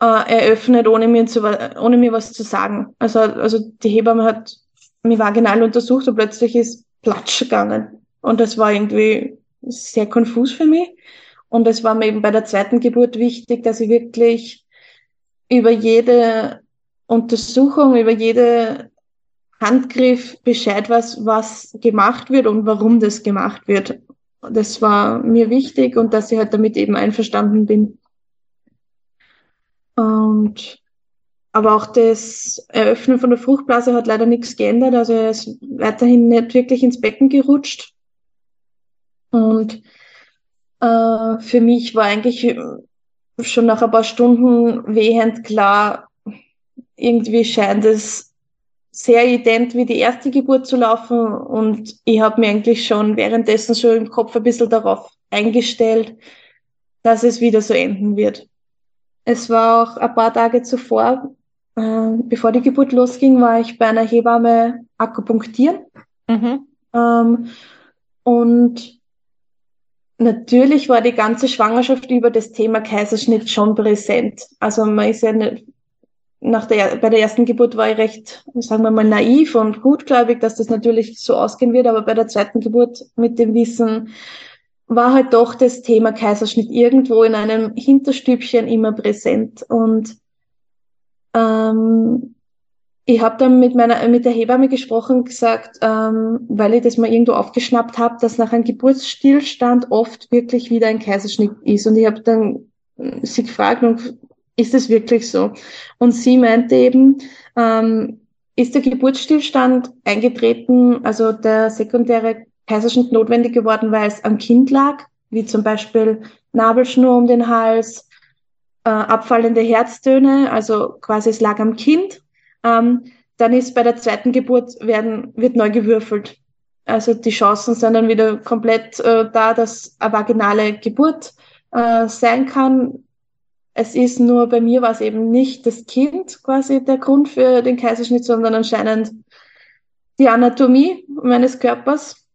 äh, eröffnet, ohne mir, zu, ohne mir was zu sagen. Also, also die Hebamme hat mich vaginal untersucht und plötzlich ist Platsch gegangen. Und das war irgendwie sehr konfus für mich. Und es war mir eben bei der zweiten Geburt wichtig, dass ich wirklich über jede Untersuchung, über jede Handgriff Bescheid weiß, was gemacht wird und warum das gemacht wird. Das war mir wichtig und dass ich halt damit eben einverstanden bin. Und aber auch das Eröffnen von der Fruchtblase hat leider nichts geändert. Also er ist weiterhin nicht wirklich ins Becken gerutscht. Und äh, für mich war eigentlich schon nach ein paar Stunden wehend klar, irgendwie scheint es sehr ident wie die erste Geburt zu laufen. Und ich habe mir eigentlich schon währenddessen schon im Kopf ein bisschen darauf eingestellt, dass es wieder so enden wird. Es war auch ein paar Tage zuvor äh, bevor die Geburt losging, war ich bei einer Hebamme akupunktieren. Mhm. Ähm, und natürlich war die ganze Schwangerschaft über das Thema Kaiserschnitt schon präsent. Also man ist ja nicht, nach der, bei der ersten Geburt war ich recht, sagen wir mal, naiv und gutgläubig, dass das natürlich so ausgehen wird, aber bei der zweiten Geburt mit dem Wissen war halt doch das Thema Kaiserschnitt irgendwo in einem Hinterstübchen immer präsent. Und ähm, ich habe dann mit meiner mit der Hebamme gesprochen gesagt, ähm, weil ich das mal irgendwo aufgeschnappt habe, dass nach einem Geburtsstillstand oft wirklich wieder ein Kaiserschnitt ist. Und ich habe dann äh, sie gefragt, ist es wirklich so? Und sie meinte eben, ähm, ist der Geburtsstillstand eingetreten, also der sekundäre Kaiserschnitt notwendig geworden, weil es am Kind lag, wie zum Beispiel Nabelschnur um den Hals, äh, abfallende Herztöne, also quasi es lag am Kind. Ähm, dann ist bei der zweiten Geburt werden, wird neu gewürfelt. Also die Chancen sind dann wieder komplett äh, da, dass eine vaginale Geburt äh, sein kann. Es ist nur bei mir war es eben nicht das Kind quasi der Grund für den Kaiserschnitt, sondern anscheinend die Anatomie meines Körpers.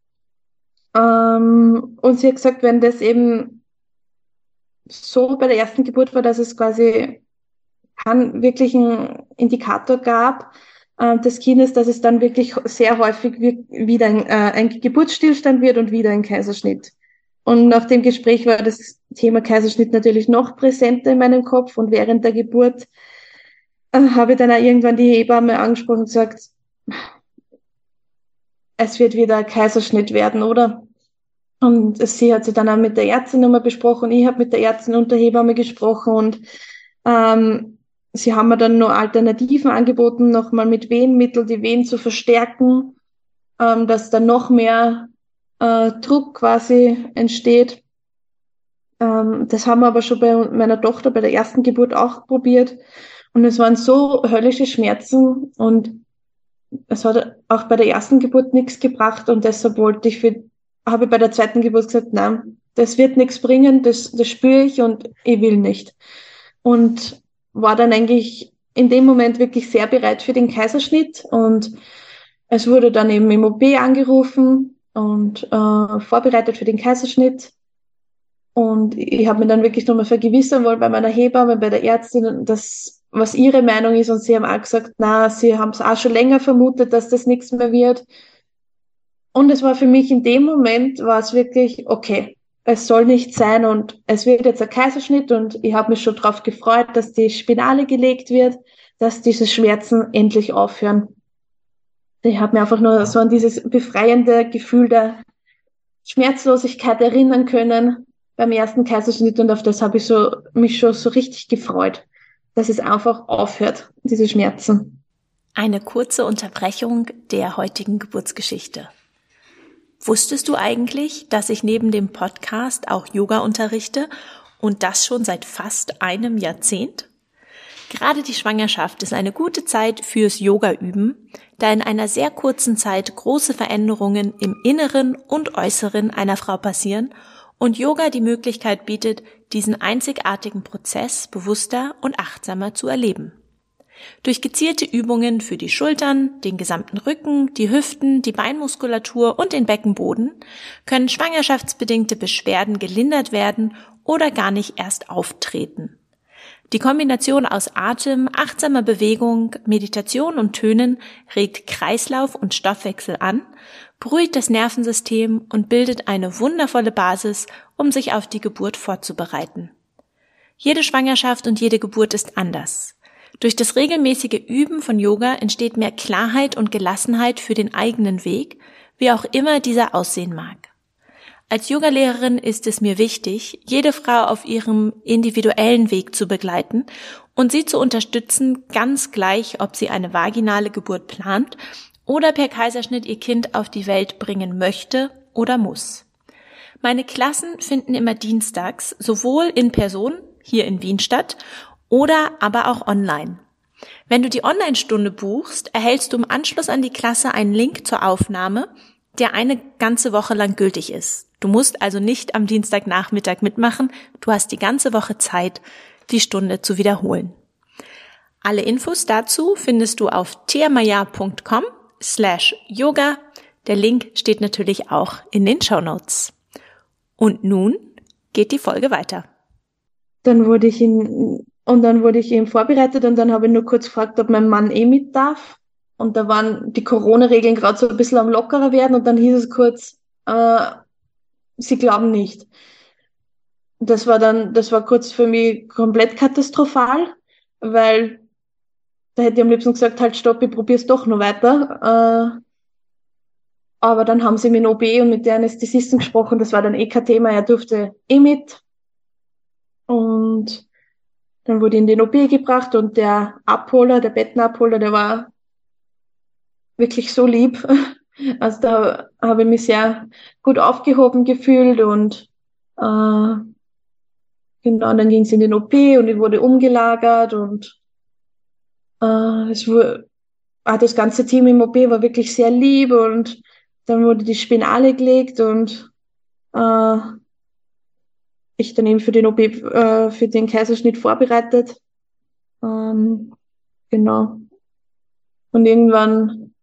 Ähm, und sie hat gesagt, wenn das eben so bei der ersten Geburt war, dass es quasi keinen wirklichen Indikator gab, äh, des Kindes, dass es dann wirklich sehr häufig wieder ein, äh, ein Geburtsstillstand wird und wieder ein Kaiserschnitt. Und nach dem Gespräch war das Thema Kaiserschnitt natürlich noch präsenter in meinem Kopf und während der Geburt äh, habe ich dann auch irgendwann die Hebamme angesprochen und gesagt, es wird wieder ein Kaiserschnitt werden, oder? Und sie hat sich dann auch mit der Ärztin nochmal besprochen. Ich habe mit der Ärztin und der Hebamme gesprochen und ähm, sie haben mir dann noch Alternativen angeboten, nochmal mit Wehenmittel die Wehen zu verstärken, ähm, dass dann noch mehr äh, Druck quasi entsteht. Ähm, das haben wir aber schon bei meiner Tochter bei der ersten Geburt auch probiert. Und es waren so höllische Schmerzen und es hat auch bei der ersten Geburt nichts gebracht und deshalb wollte ich für habe ich bei der zweiten Geburt gesagt, nein, das wird nichts bringen, das, das spüre ich und ich will nicht. Und war dann eigentlich in dem Moment wirklich sehr bereit für den Kaiserschnitt und es wurde dann eben im OP angerufen und äh, vorbereitet für den Kaiserschnitt. Und ich habe mir dann wirklich nochmal vergewissern wollen bei meiner Hebamme, bei der Ärztin, dass was ihre Meinung ist. Und sie haben auch gesagt, na, sie haben es auch schon länger vermutet, dass das nichts mehr wird. Und es war für mich in dem Moment, war es wirklich, okay, es soll nicht sein und es wird jetzt ein Kaiserschnitt und ich habe mich schon darauf gefreut, dass die Spinale gelegt wird, dass diese Schmerzen endlich aufhören. Ich habe mir einfach nur so an dieses befreiende Gefühl der Schmerzlosigkeit erinnern können beim ersten Kaiserschnitt und auf das habe ich so, mich schon so richtig gefreut, dass es einfach aufhört, diese Schmerzen. Eine kurze Unterbrechung der heutigen Geburtsgeschichte. Wusstest du eigentlich, dass ich neben dem Podcast auch Yoga unterrichte und das schon seit fast einem Jahrzehnt? Gerade die Schwangerschaft ist eine gute Zeit fürs Yoga üben, da in einer sehr kurzen Zeit große Veränderungen im Inneren und Äußeren einer Frau passieren und Yoga die Möglichkeit bietet, diesen einzigartigen Prozess bewusster und achtsamer zu erleben. Durch gezielte Übungen für die Schultern, den gesamten Rücken, die Hüften, die Beinmuskulatur und den Beckenboden können schwangerschaftsbedingte Beschwerden gelindert werden oder gar nicht erst auftreten. Die Kombination aus Atem, achtsamer Bewegung, Meditation und Tönen regt Kreislauf und Stoffwechsel an, beruhigt das Nervensystem und bildet eine wundervolle Basis, um sich auf die Geburt vorzubereiten. Jede Schwangerschaft und jede Geburt ist anders. Durch das regelmäßige Üben von Yoga entsteht mehr Klarheit und Gelassenheit für den eigenen Weg, wie auch immer dieser aussehen mag. Als Yogalehrerin ist es mir wichtig, jede Frau auf ihrem individuellen Weg zu begleiten und sie zu unterstützen, ganz gleich, ob sie eine vaginale Geburt plant oder per Kaiserschnitt ihr Kind auf die Welt bringen möchte oder muss. Meine Klassen finden immer dienstags sowohl in Person hier in Wien statt oder aber auch online. Wenn du die Online-Stunde buchst, erhältst du im Anschluss an die Klasse einen Link zur Aufnahme, der eine ganze Woche lang gültig ist. Du musst also nicht am Dienstagnachmittag mitmachen, du hast die ganze Woche Zeit, die Stunde zu wiederholen. Alle Infos dazu findest du auf tiamaya.com slash yoga. Der Link steht natürlich auch in den Show Notes. Und nun geht die Folge weiter. Dann wurde ich in und dann wurde ich eben vorbereitet und dann habe ich nur kurz gefragt, ob mein Mann eh mit darf. Und da waren die Corona-Regeln gerade so ein bisschen am lockerer werden und dann hieß es kurz, äh, sie glauben nicht. Das war dann, das war kurz für mich komplett katastrophal, weil da hätte ich am liebsten gesagt, halt stopp, ich probier's doch noch weiter. Äh, aber dann haben sie mit dem OB und mit der Anästhesisten gesprochen, das war dann eh kein Thema, er durfte eh mit. Und dann wurde in den OP gebracht und der Abholer, der Bettenabholer, der war wirklich so lieb. [laughs] Also da habe ich mich sehr gut aufgehoben gefühlt und äh, genau, dann ging es in den OP und ich wurde umgelagert und äh, es wurde, ah, das ganze Team im OP war wirklich sehr lieb und dann wurde die Spinale gelegt und äh, ich dann eben für den OP, äh, für den Kaiserschnitt vorbereitet. Ähm, genau. Und irgendwann,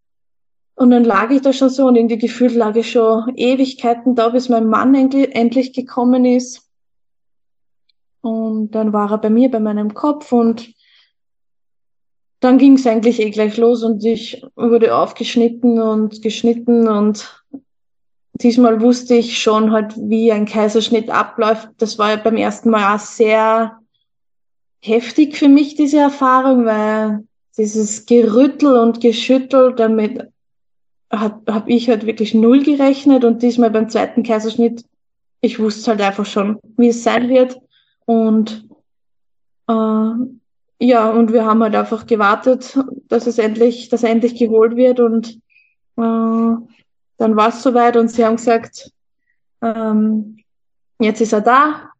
und dann lag ich da schon so und irgendwie gefühlt lag ich schon Ewigkeiten da, bis mein Mann endlich gekommen ist. Und dann war er bei mir, bei meinem Kopf und dann ging es eigentlich eh gleich los und ich wurde aufgeschnitten und geschnitten und diesmal wusste ich schon halt, wie ein Kaiserschnitt abläuft. Das war ja beim ersten Mal auch sehr heftig für mich, diese Erfahrung, weil dieses Gerüttel und Geschüttel, damit habe hab ich halt wirklich null gerechnet. Und diesmal beim zweiten Kaiserschnitt, ich wusste halt einfach schon, wie es sein wird. Und äh, ja, und wir haben halt einfach gewartet, dass es endlich, dass er endlich geholt wird. Und äh, dann war es soweit und sie haben gesagt, ähm, jetzt ist er da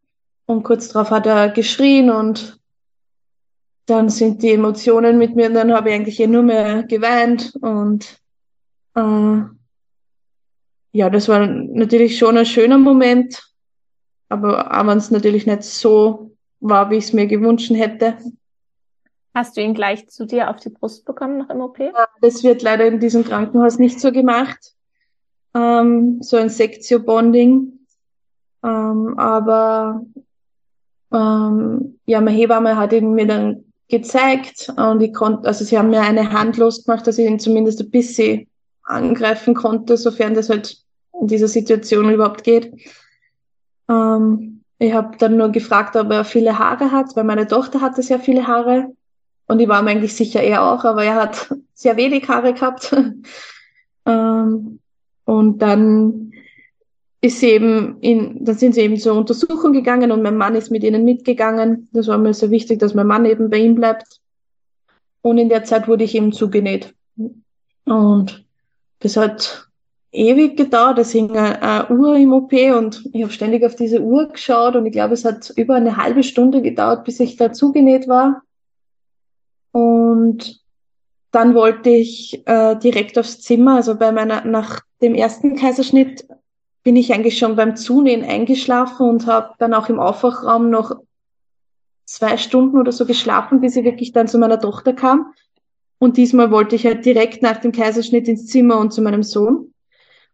und kurz darauf hat er geschrien und dann sind die Emotionen mit mir und dann habe ich eigentlich eh nur mehr geweint und äh, ja, das war natürlich schon ein schöner Moment, aber auch wenn es natürlich nicht so war, wie ich es mir gewünscht hätte. Hast du ihn gleich zu dir auf die Brust bekommen nach im OP? Ja, das wird leider in diesem Krankenhaus nicht so gemacht. Ähm, so ein Sektio-Bonding. Ähm, aber ähm, ja, meine Hebamme hat ihn mir dann gezeigt und ich konnte, also sie haben mir eine Hand losgemacht, dass ich ihn zumindest ein bisschen angreifen konnte, sofern das halt in dieser Situation überhaupt geht. Ähm, ich habe dann nur gefragt, ob er viele Haare hat, weil meine Tochter hatte sehr viele Haare und ich war mir eigentlich sicher er auch, aber er hat [laughs] sehr wenig Haare gehabt. [laughs] ähm, und dann ist sie eben in, dann sind sie eben zur Untersuchung gegangen und mein Mann ist mit ihnen mitgegangen. Das war mir sehr wichtig, dass mein Mann eben bei ihm bleibt. Und in der Zeit wurde ich eben zugenäht. Und das hat ewig gedauert. Es hing eine, Uhr im OP und ich habe ständig auf diese Uhr geschaut und ich glaube, es hat über eine halbe Stunde gedauert, bis ich da zugenäht war. Und dann wollte ich äh, direkt aufs Zimmer, also bei meiner, nach dem ersten Kaiserschnitt bin ich eigentlich schon beim Zunähen eingeschlafen und habe dann auch im Aufwachraum noch zwei Stunden oder so geschlafen, bis ich wirklich dann zu meiner Tochter kam. Und diesmal wollte ich halt direkt nach dem Kaiserschnitt ins Zimmer und zu meinem Sohn.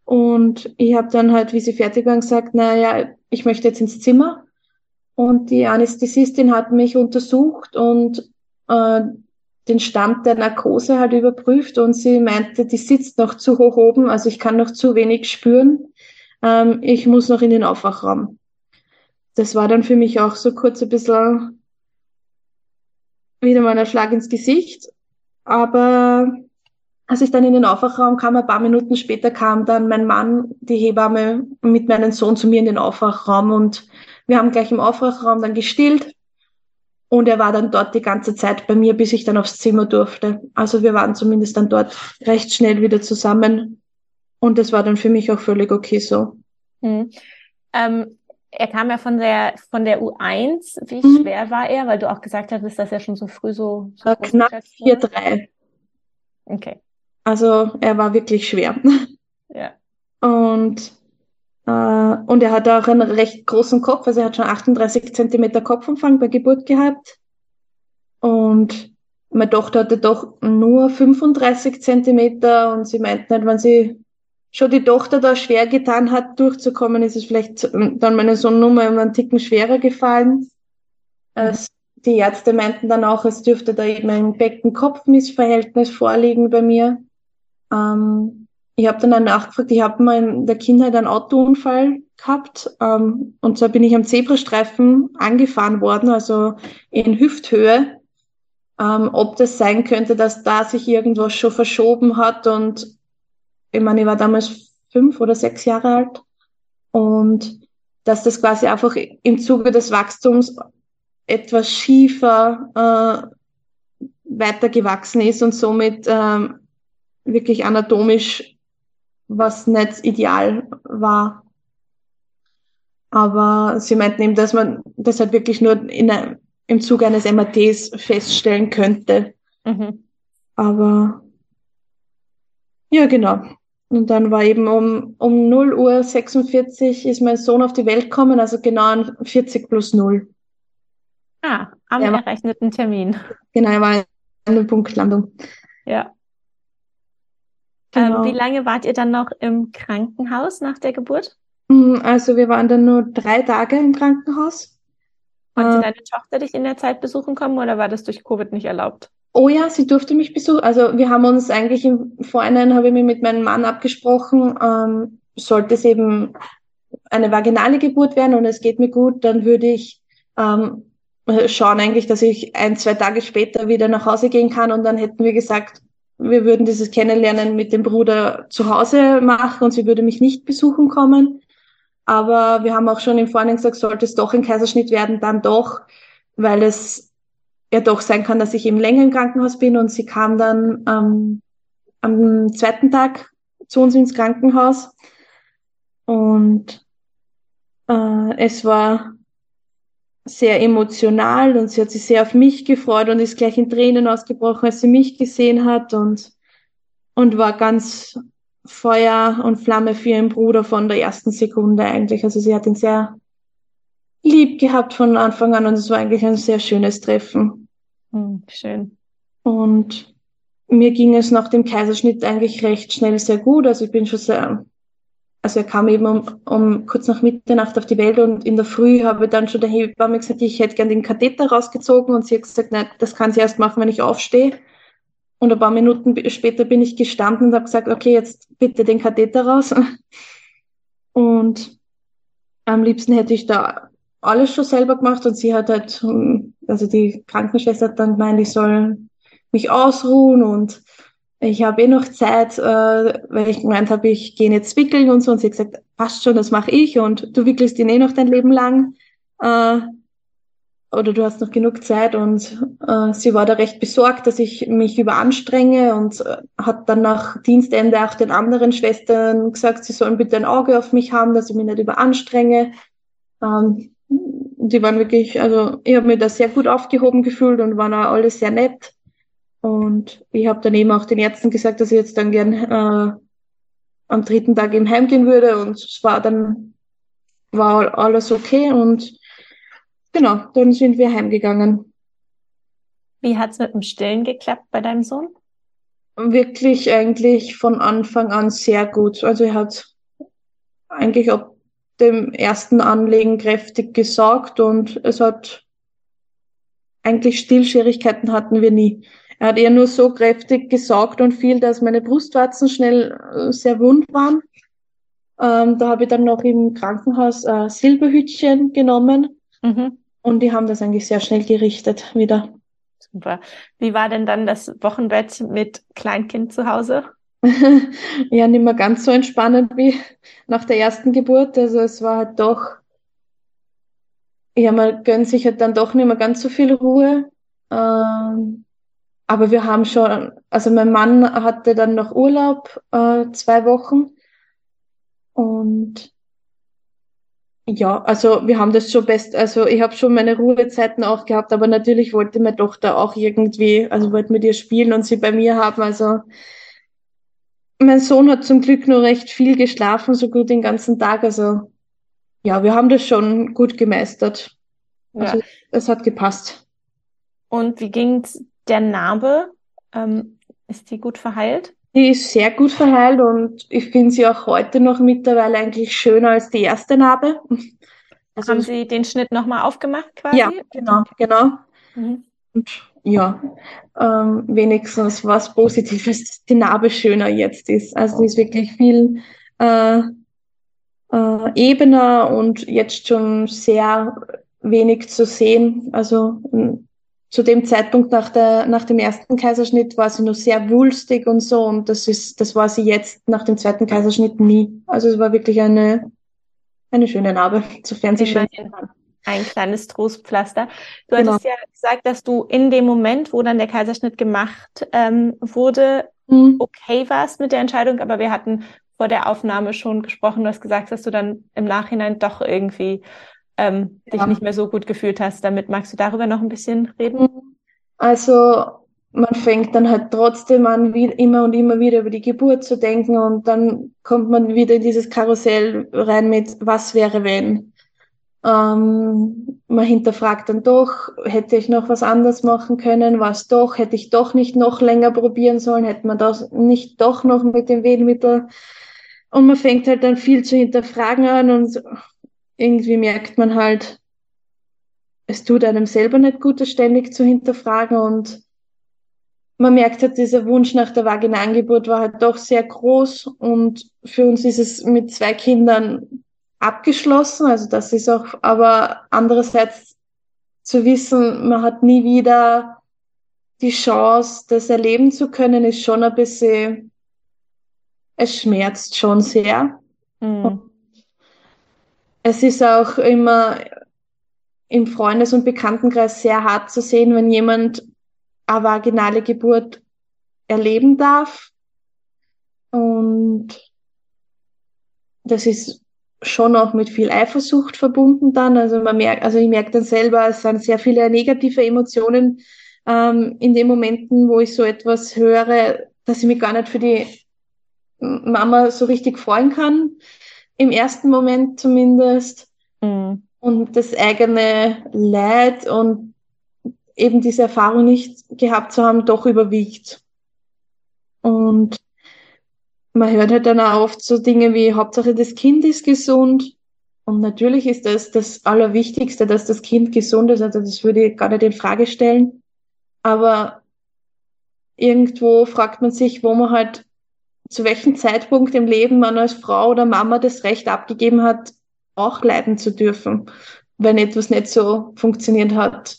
Und ich habe dann halt, wie sie fertig waren, gesagt, naja, ich möchte jetzt ins Zimmer. Und die Anästhesistin hat mich untersucht und äh, den Stand der Narkose halt überprüft und sie meinte, die sitzt noch zu hoch oben, also ich kann noch zu wenig spüren. Ähm, ich muss noch in den Aufwachraum. Das war dann für mich auch so kurz ein bisschen wieder mal ein Schlag ins Gesicht. Aber als ich dann in den Aufwachraum kam, ein paar Minuten später kam dann mein Mann, die Hebamme, mit meinem Sohn zu mir in den Aufwachraum und wir haben gleich im Aufwachraum dann gestillt und er war dann dort die ganze Zeit bei mir, bis ich dann aufs Zimmer durfte. Also wir waren zumindest dann dort recht schnell wieder zusammen. Und das war dann für mich auch völlig okay so. Mhm. Ähm, er kam ja von der, von der U1. Wie mhm. schwer war er? Weil du auch gesagt hattest, dass er schon so früh so, so äh, Knapp 4,3. Okay. Also er war wirklich schwer. Ja. Und und er hat auch einen recht großen Kopf, also er hat schon 38 Zentimeter Kopfumfang bei Geburt gehabt. Und meine Tochter hatte doch nur 35 Zentimeter und sie meinten halt, wenn sie schon die Tochter da schwer getan hat, durchzukommen, ist es vielleicht dann meine Sohn nur mal einen Ticken schwerer gefallen. Mhm. die Ärzte meinten dann auch, es dürfte da eben ein Becken-Kopf-Missverhältnis vorliegen bei mir. Ähm, ich habe dann auch nachgefragt, ich habe mal in der Kindheit einen Autounfall gehabt ähm, und zwar bin ich am Zebrastreifen angefahren worden, also in Hüfthöhe, ähm, ob das sein könnte, dass da sich irgendwas schon verschoben hat und ich meine, ich war damals fünf oder sechs Jahre alt und dass das quasi einfach im Zuge des Wachstums etwas schiefer äh, weitergewachsen ist und somit ähm, wirklich anatomisch was nicht ideal war. Aber sie meinten eben, dass man das halt wirklich nur in im Zuge eines MRTs feststellen könnte. Mhm. Aber ja, genau. Und dann war eben um, um 0 Uhr 46 ist mein Sohn auf die Welt gekommen, also genau an 40 plus 0. Ah, am er errechneten Termin. Genau, er war eine Punktlandung. Ja. Genau. Ähm, wie lange wart ihr dann noch im Krankenhaus nach der Geburt? Mm, also wir waren dann nur drei Tage im Krankenhaus. Konnte äh, deine Tochter dich in der Zeit besuchen kommen oder war das durch Covid nicht erlaubt? Oh ja, sie durfte mich besuchen. Also wir haben uns eigentlich im Vorhinein, habe ich mir mit meinem Mann abgesprochen, ähm, sollte es eben eine vaginale Geburt werden und es geht mir gut, dann würde ich ähm, schauen eigentlich, dass ich ein, zwei Tage später wieder nach Hause gehen kann und dann hätten wir gesagt, wir würden dieses Kennenlernen mit dem Bruder zu Hause machen und sie würde mich nicht besuchen kommen. Aber wir haben auch schon im Vorhinein gesagt, sollte es doch ein Kaiserschnitt werden, dann doch, weil es ja doch sein kann, dass ich eben länger im Krankenhaus bin und sie kam dann ähm, am zweiten Tag zu uns ins Krankenhaus und äh, es war sehr emotional und sie hat sich sehr auf mich gefreut und ist gleich in Tränen ausgebrochen, als sie mich gesehen hat und, und war ganz Feuer und Flamme für ihren Bruder von der ersten Sekunde eigentlich. Also sie hat ihn sehr lieb gehabt von Anfang an und es war eigentlich ein sehr schönes Treffen. Hm, schön. Und mir ging es nach dem Kaiserschnitt eigentlich recht schnell sehr gut. Also ich bin schon sehr also er kam eben um, um kurz nach Mitternacht auf die Welt und in der Früh habe ich dann schon der Hebamme gesagt, ich hätte gern den Katheter rausgezogen und sie hat gesagt, nein, das kann sie erst machen, wenn ich aufstehe. Und ein paar Minuten später bin ich gestanden und habe gesagt, okay, jetzt bitte den Katheter raus. [laughs] Und am liebsten hätte ich da alles schon selber gemacht und sie hat halt, also die Krankenschwester hat dann gemeint, ich soll mich ausruhen und ich habe eh noch Zeit, äh, weil ich gemeint habe, ich gehe jetzt wickeln und so. Und sie hat gesagt, passt schon, das mache ich und du wickelst ihn eh noch dein Leben lang. Äh, oder du hast noch genug Zeit. Und äh, sie war da recht besorgt, dass ich mich überanstrenge und äh, hat dann nach Dienstende auch den anderen Schwestern gesagt, sie sollen bitte ein Auge auf mich haben, dass ich mich nicht überanstrenge. Ähm, die waren wirklich, also ich habe mich da sehr gut aufgehoben gefühlt und waren auch alle sehr nett. Und ich habe dann eben auch den Ärzten gesagt, dass ich jetzt dann gern äh, am dritten Tag eben heimgehen würde. Und es war dann, war alles okay. Und genau, dann sind wir heimgegangen. Wie hat's mit dem Stillen geklappt bei deinem Sohn? Wirklich eigentlich von Anfang an sehr gut. Also er hat eigentlich ab dem ersten Anlegen kräftig gesaugt und es hat eigentlich Stillschwierigkeiten hatten wir nie. Er hat eher nur so kräftig gesaugt und viel, dass meine Brustwarzen schnell äh, sehr wund waren. Ähm, da habe ich dann noch im Krankenhaus äh, Silberhütchen genommen mhm. und die haben das eigentlich sehr schnell gerichtet wieder. Super. Wie war denn dann das Wochenbett mit Kleinkind zu Hause? [laughs] ja, nicht mehr ganz so entspannend wie nach der ersten Geburt. Also es war halt doch, ja, man gönnt sich halt dann doch nicht mehr ganz so viel Ruhe. Ähm, aber wir haben schon, also mein Mann hatte dann noch Urlaub, äh, zwei Wochen. Und ja, also wir haben das schon best, also ich habe schon meine Ruhezeiten auch gehabt, aber natürlich wollte meine Tochter auch irgendwie, also wollte mit ihr spielen und sie bei mir haben. Also mein Sohn hat zum Glück nur recht viel geschlafen, so gut den ganzen Tag. Also ja, wir haben das schon gut gemeistert. Also ja. es hat gepasst. Und wie ging's der Narbe, ähm, ist die gut verheilt? Die ist sehr gut verheilt und ich finde sie auch heute noch mittlerweile eigentlich schöner als die erste Narbe. [laughs] Also Haben Sie den Schnitt nochmal aufgemacht quasi? Ja, genau, genau. Mhm. Und ja, ähm, wenigstens was Positives, dass die Narbe schöner jetzt ist. Also die ist wirklich viel äh, äh, ebener und jetzt schon sehr wenig zu sehen. Also zu dem Zeitpunkt nach, der, nach dem ersten Kaiserschnitt war sie noch sehr wulstig und so und das ist, das war sie jetzt nach dem zweiten Kaiserschnitt nie. Also es war wirklich eine, eine schöne Narbe, sofern sie schön kann. Ein kleines Trostpflaster. Du genau. hattest ja gesagt, dass du in dem Moment, wo dann der Kaiserschnitt gemacht ähm, wurde, mhm. okay warst mit der Entscheidung, aber wir hatten vor der Aufnahme schon gesprochen, du hast gesagt, dass du dann im Nachhinein doch irgendwie ähm, ja. dich nicht mehr so gut gefühlt hast. Damit magst du darüber noch ein bisschen reden? Also man fängt dann halt trotzdem an, wie, immer und immer wieder über die Geburt zu denken und dann kommt man wieder in dieses Karussell rein mit, was wäre wenn? Ähm, man hinterfragt dann doch, hätte ich noch was anderes machen können, was doch, hätte ich doch nicht noch länger probieren sollen, hätte man das nicht doch noch mit dem Wehenmittel und man fängt halt dann viel zu hinterfragen an und irgendwie merkt man halt, es tut einem selber nicht gut, das ständig zu hinterfragen und man merkt halt, dieser Wunsch nach der Vaginalgeburt war halt doch sehr groß und für uns ist es mit zwei Kindern abgeschlossen. Also das ist auch, aber andererseits zu wissen, man hat nie wieder die Chance, das erleben zu können, ist schon ein bisschen, es schmerzt schon sehr. Mhm. Es ist auch immer im Freundes- und Bekanntenkreis sehr hart zu sehen, wenn jemand eine vaginale Geburt erleben darf. Und das ist schon auch mit viel Eifersucht verbunden dann. Also man merkt, also ich merke dann selber, es sind sehr viele negative Emotionen ähm, in den Momenten, wo ich so etwas höre, dass ich mich gar nicht für die Mama so richtig freuen kann. Im ersten Moment zumindest. Mhm. Und das eigene Leid und eben diese Erfahrung nicht gehabt zu haben, doch überwiegt. Und man hört halt dann auch oft so Dinge wie Hauptsache das Kind ist gesund. Und natürlich ist das das Allerwichtigste, dass das Kind gesund ist. Also das würde ich gar nicht in Frage stellen. Aber irgendwo fragt man sich, wo man halt zu welchem Zeitpunkt im Leben man als Frau oder Mama das Recht abgegeben hat, auch leiden zu dürfen, wenn etwas nicht so funktioniert hat.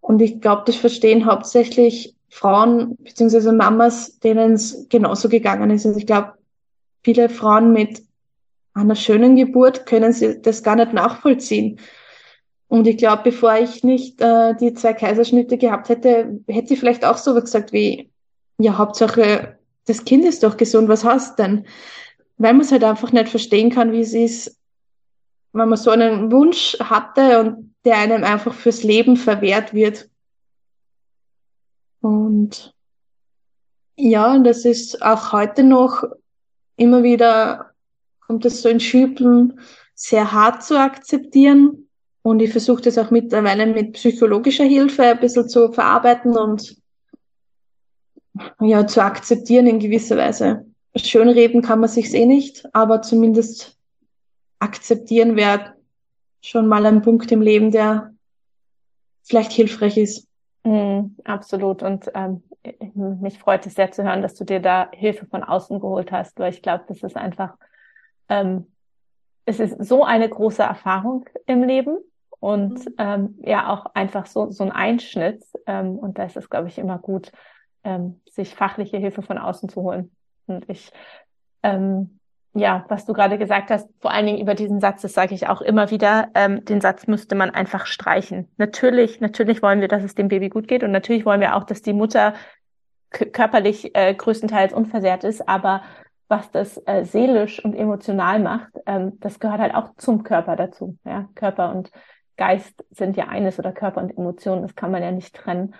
Und ich glaube, das verstehen hauptsächlich Frauen beziehungsweise Mamas, denen es genauso gegangen ist. Also ich glaube, viele Frauen mit einer schönen Geburt können sie das gar nicht nachvollziehen. Und ich glaube, bevor ich nicht äh, die zwei Kaiserschnitte gehabt hätte, hätte ich vielleicht auch so gesagt wie, ja, Hauptsache, das Kind ist doch gesund, was hast denn? Weil man es halt einfach nicht verstehen kann, wie es ist, wenn man so einen Wunsch hatte und der einem einfach fürs Leben verwehrt wird. Und ja, das ist auch heute noch immer wieder, kommt es so in Schüben, sehr hart zu akzeptieren. Und ich versuche das auch mittlerweile mit psychologischer Hilfe ein bisschen zu verarbeiten und ja, zu akzeptieren in gewisser Weise. Schönreden kann man sich's eh nicht, aber zumindest akzeptieren wäre schon mal ein Punkt im Leben, der vielleicht hilfreich ist. Mm, absolut. Und ähm, mich freut es sehr zu hören, dass du dir da Hilfe von außen geholt hast, weil ich glaube, das ist einfach, ähm, es ist so eine große Erfahrung im Leben und mhm. ähm, ja auch einfach so, so ein Einschnitt. Ähm, und da ist es, glaube ich, immer gut, ähm, sich fachliche Hilfe von außen zu holen. Und ich ähm, ja, was du gerade gesagt hast, vor allen Dingen über diesen Satz, das sage ich auch immer wieder, ähm, den Satz müsste man einfach streichen. Natürlich, natürlich wollen wir, dass es dem Baby gut geht und natürlich wollen wir auch, dass die Mutter körperlich äh, größtenteils unversehrt ist, aber was das äh, seelisch und emotional macht, ähm, das gehört halt auch zum Körper dazu. Ja? Körper und Geist sind ja eines oder Körper und Emotionen, das kann man ja nicht trennen.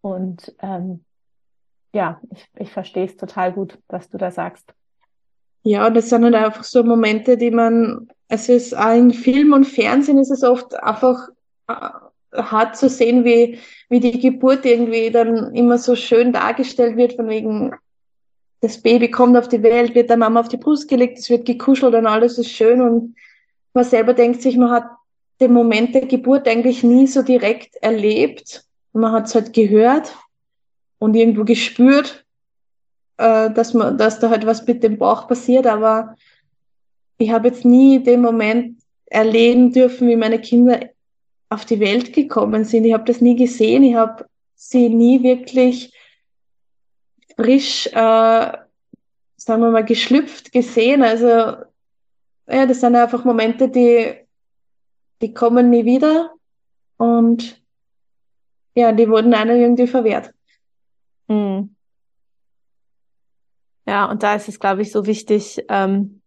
Und ähm, ja, ich, ich verstehe es total gut, was du da sagst. Ja, das sind halt einfach so Momente, die man, es ist auch in Film und Fernsehen ist es oft einfach äh, hart zu sehen, wie, wie die Geburt irgendwie dann immer so schön dargestellt wird, von wegen, das Baby kommt auf die Welt, wird der Mama auf die Brust gelegt, es wird gekuschelt und alles ist schön und man selber denkt sich, man hat den Moment der Geburt eigentlich nie so direkt erlebt. Man hat es halt gehört und irgendwo gespürt äh, dass man, dass da halt was mit dem Bauch passiert, aber ich habe jetzt nie den Moment erleben dürfen, wie meine Kinder auf die Welt gekommen sind. Ich habe das nie gesehen. Ich habe sie nie wirklich frisch, äh, sagen wir mal, geschlüpft gesehen. Also ja, das sind einfach Momente, die, die kommen nie wieder und ja, die wurden einer irgendwie verwehrt. Mhm. Ja, und da ist es, glaube ich, so wichtig, ähm,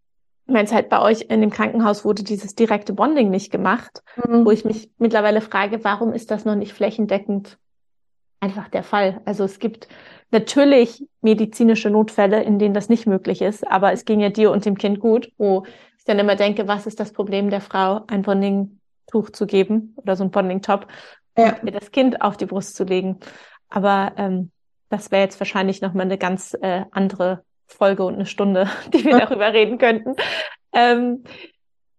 wenn es halt bei euch in dem Krankenhaus wurde dieses direkte Bonding nicht gemacht, mhm. wo ich mich mittlerweile frage, warum ist das noch nicht flächendeckend einfach der Fall? Also es gibt natürlich medizinische Notfälle, in denen das nicht möglich ist, aber es ging ja dir und dem Kind gut, wo ich dann immer denke, was ist das Problem der Frau, ein Bonding-Tuch zu geben oder so ein Bonding-Top ja. und mir das Kind auf die Brust zu legen. Aber ähm, das wäre jetzt wahrscheinlich nochmal eine ganz äh, andere Folge und eine Stunde, [laughs] die wir darüber reden könnten. Ähm,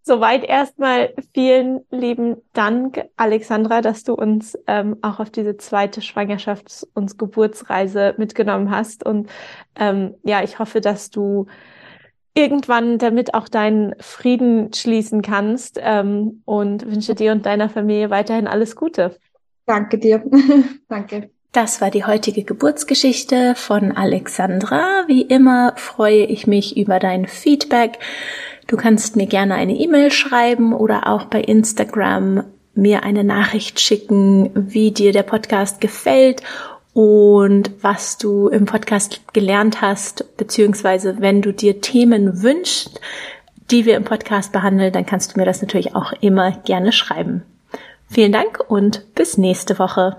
Soweit erstmal vielen lieben Dank, Alexandra, dass du uns ähm, auch auf diese zweite Schwangerschafts- und Geburtsreise mitgenommen hast. Und ähm, ja, ich hoffe, dass du irgendwann damit auch deinen Frieden schließen kannst ähm, und wünsche dir und deiner Familie weiterhin alles Gute. Danke dir. [laughs] Danke. Das war die heutige Geburtsgeschichte von Alexandra. Wie immer freue ich mich über dein Feedback. Du kannst mir gerne eine E-Mail schreiben oder auch bei Instagram mir eine Nachricht schicken, wie dir der Podcast gefällt und was du im Podcast gelernt hast, beziehungsweise wenn du dir Themen wünschst, die wir im Podcast behandeln, dann kannst du mir das natürlich auch immer gerne schreiben. Vielen Dank und bis nächste Woche.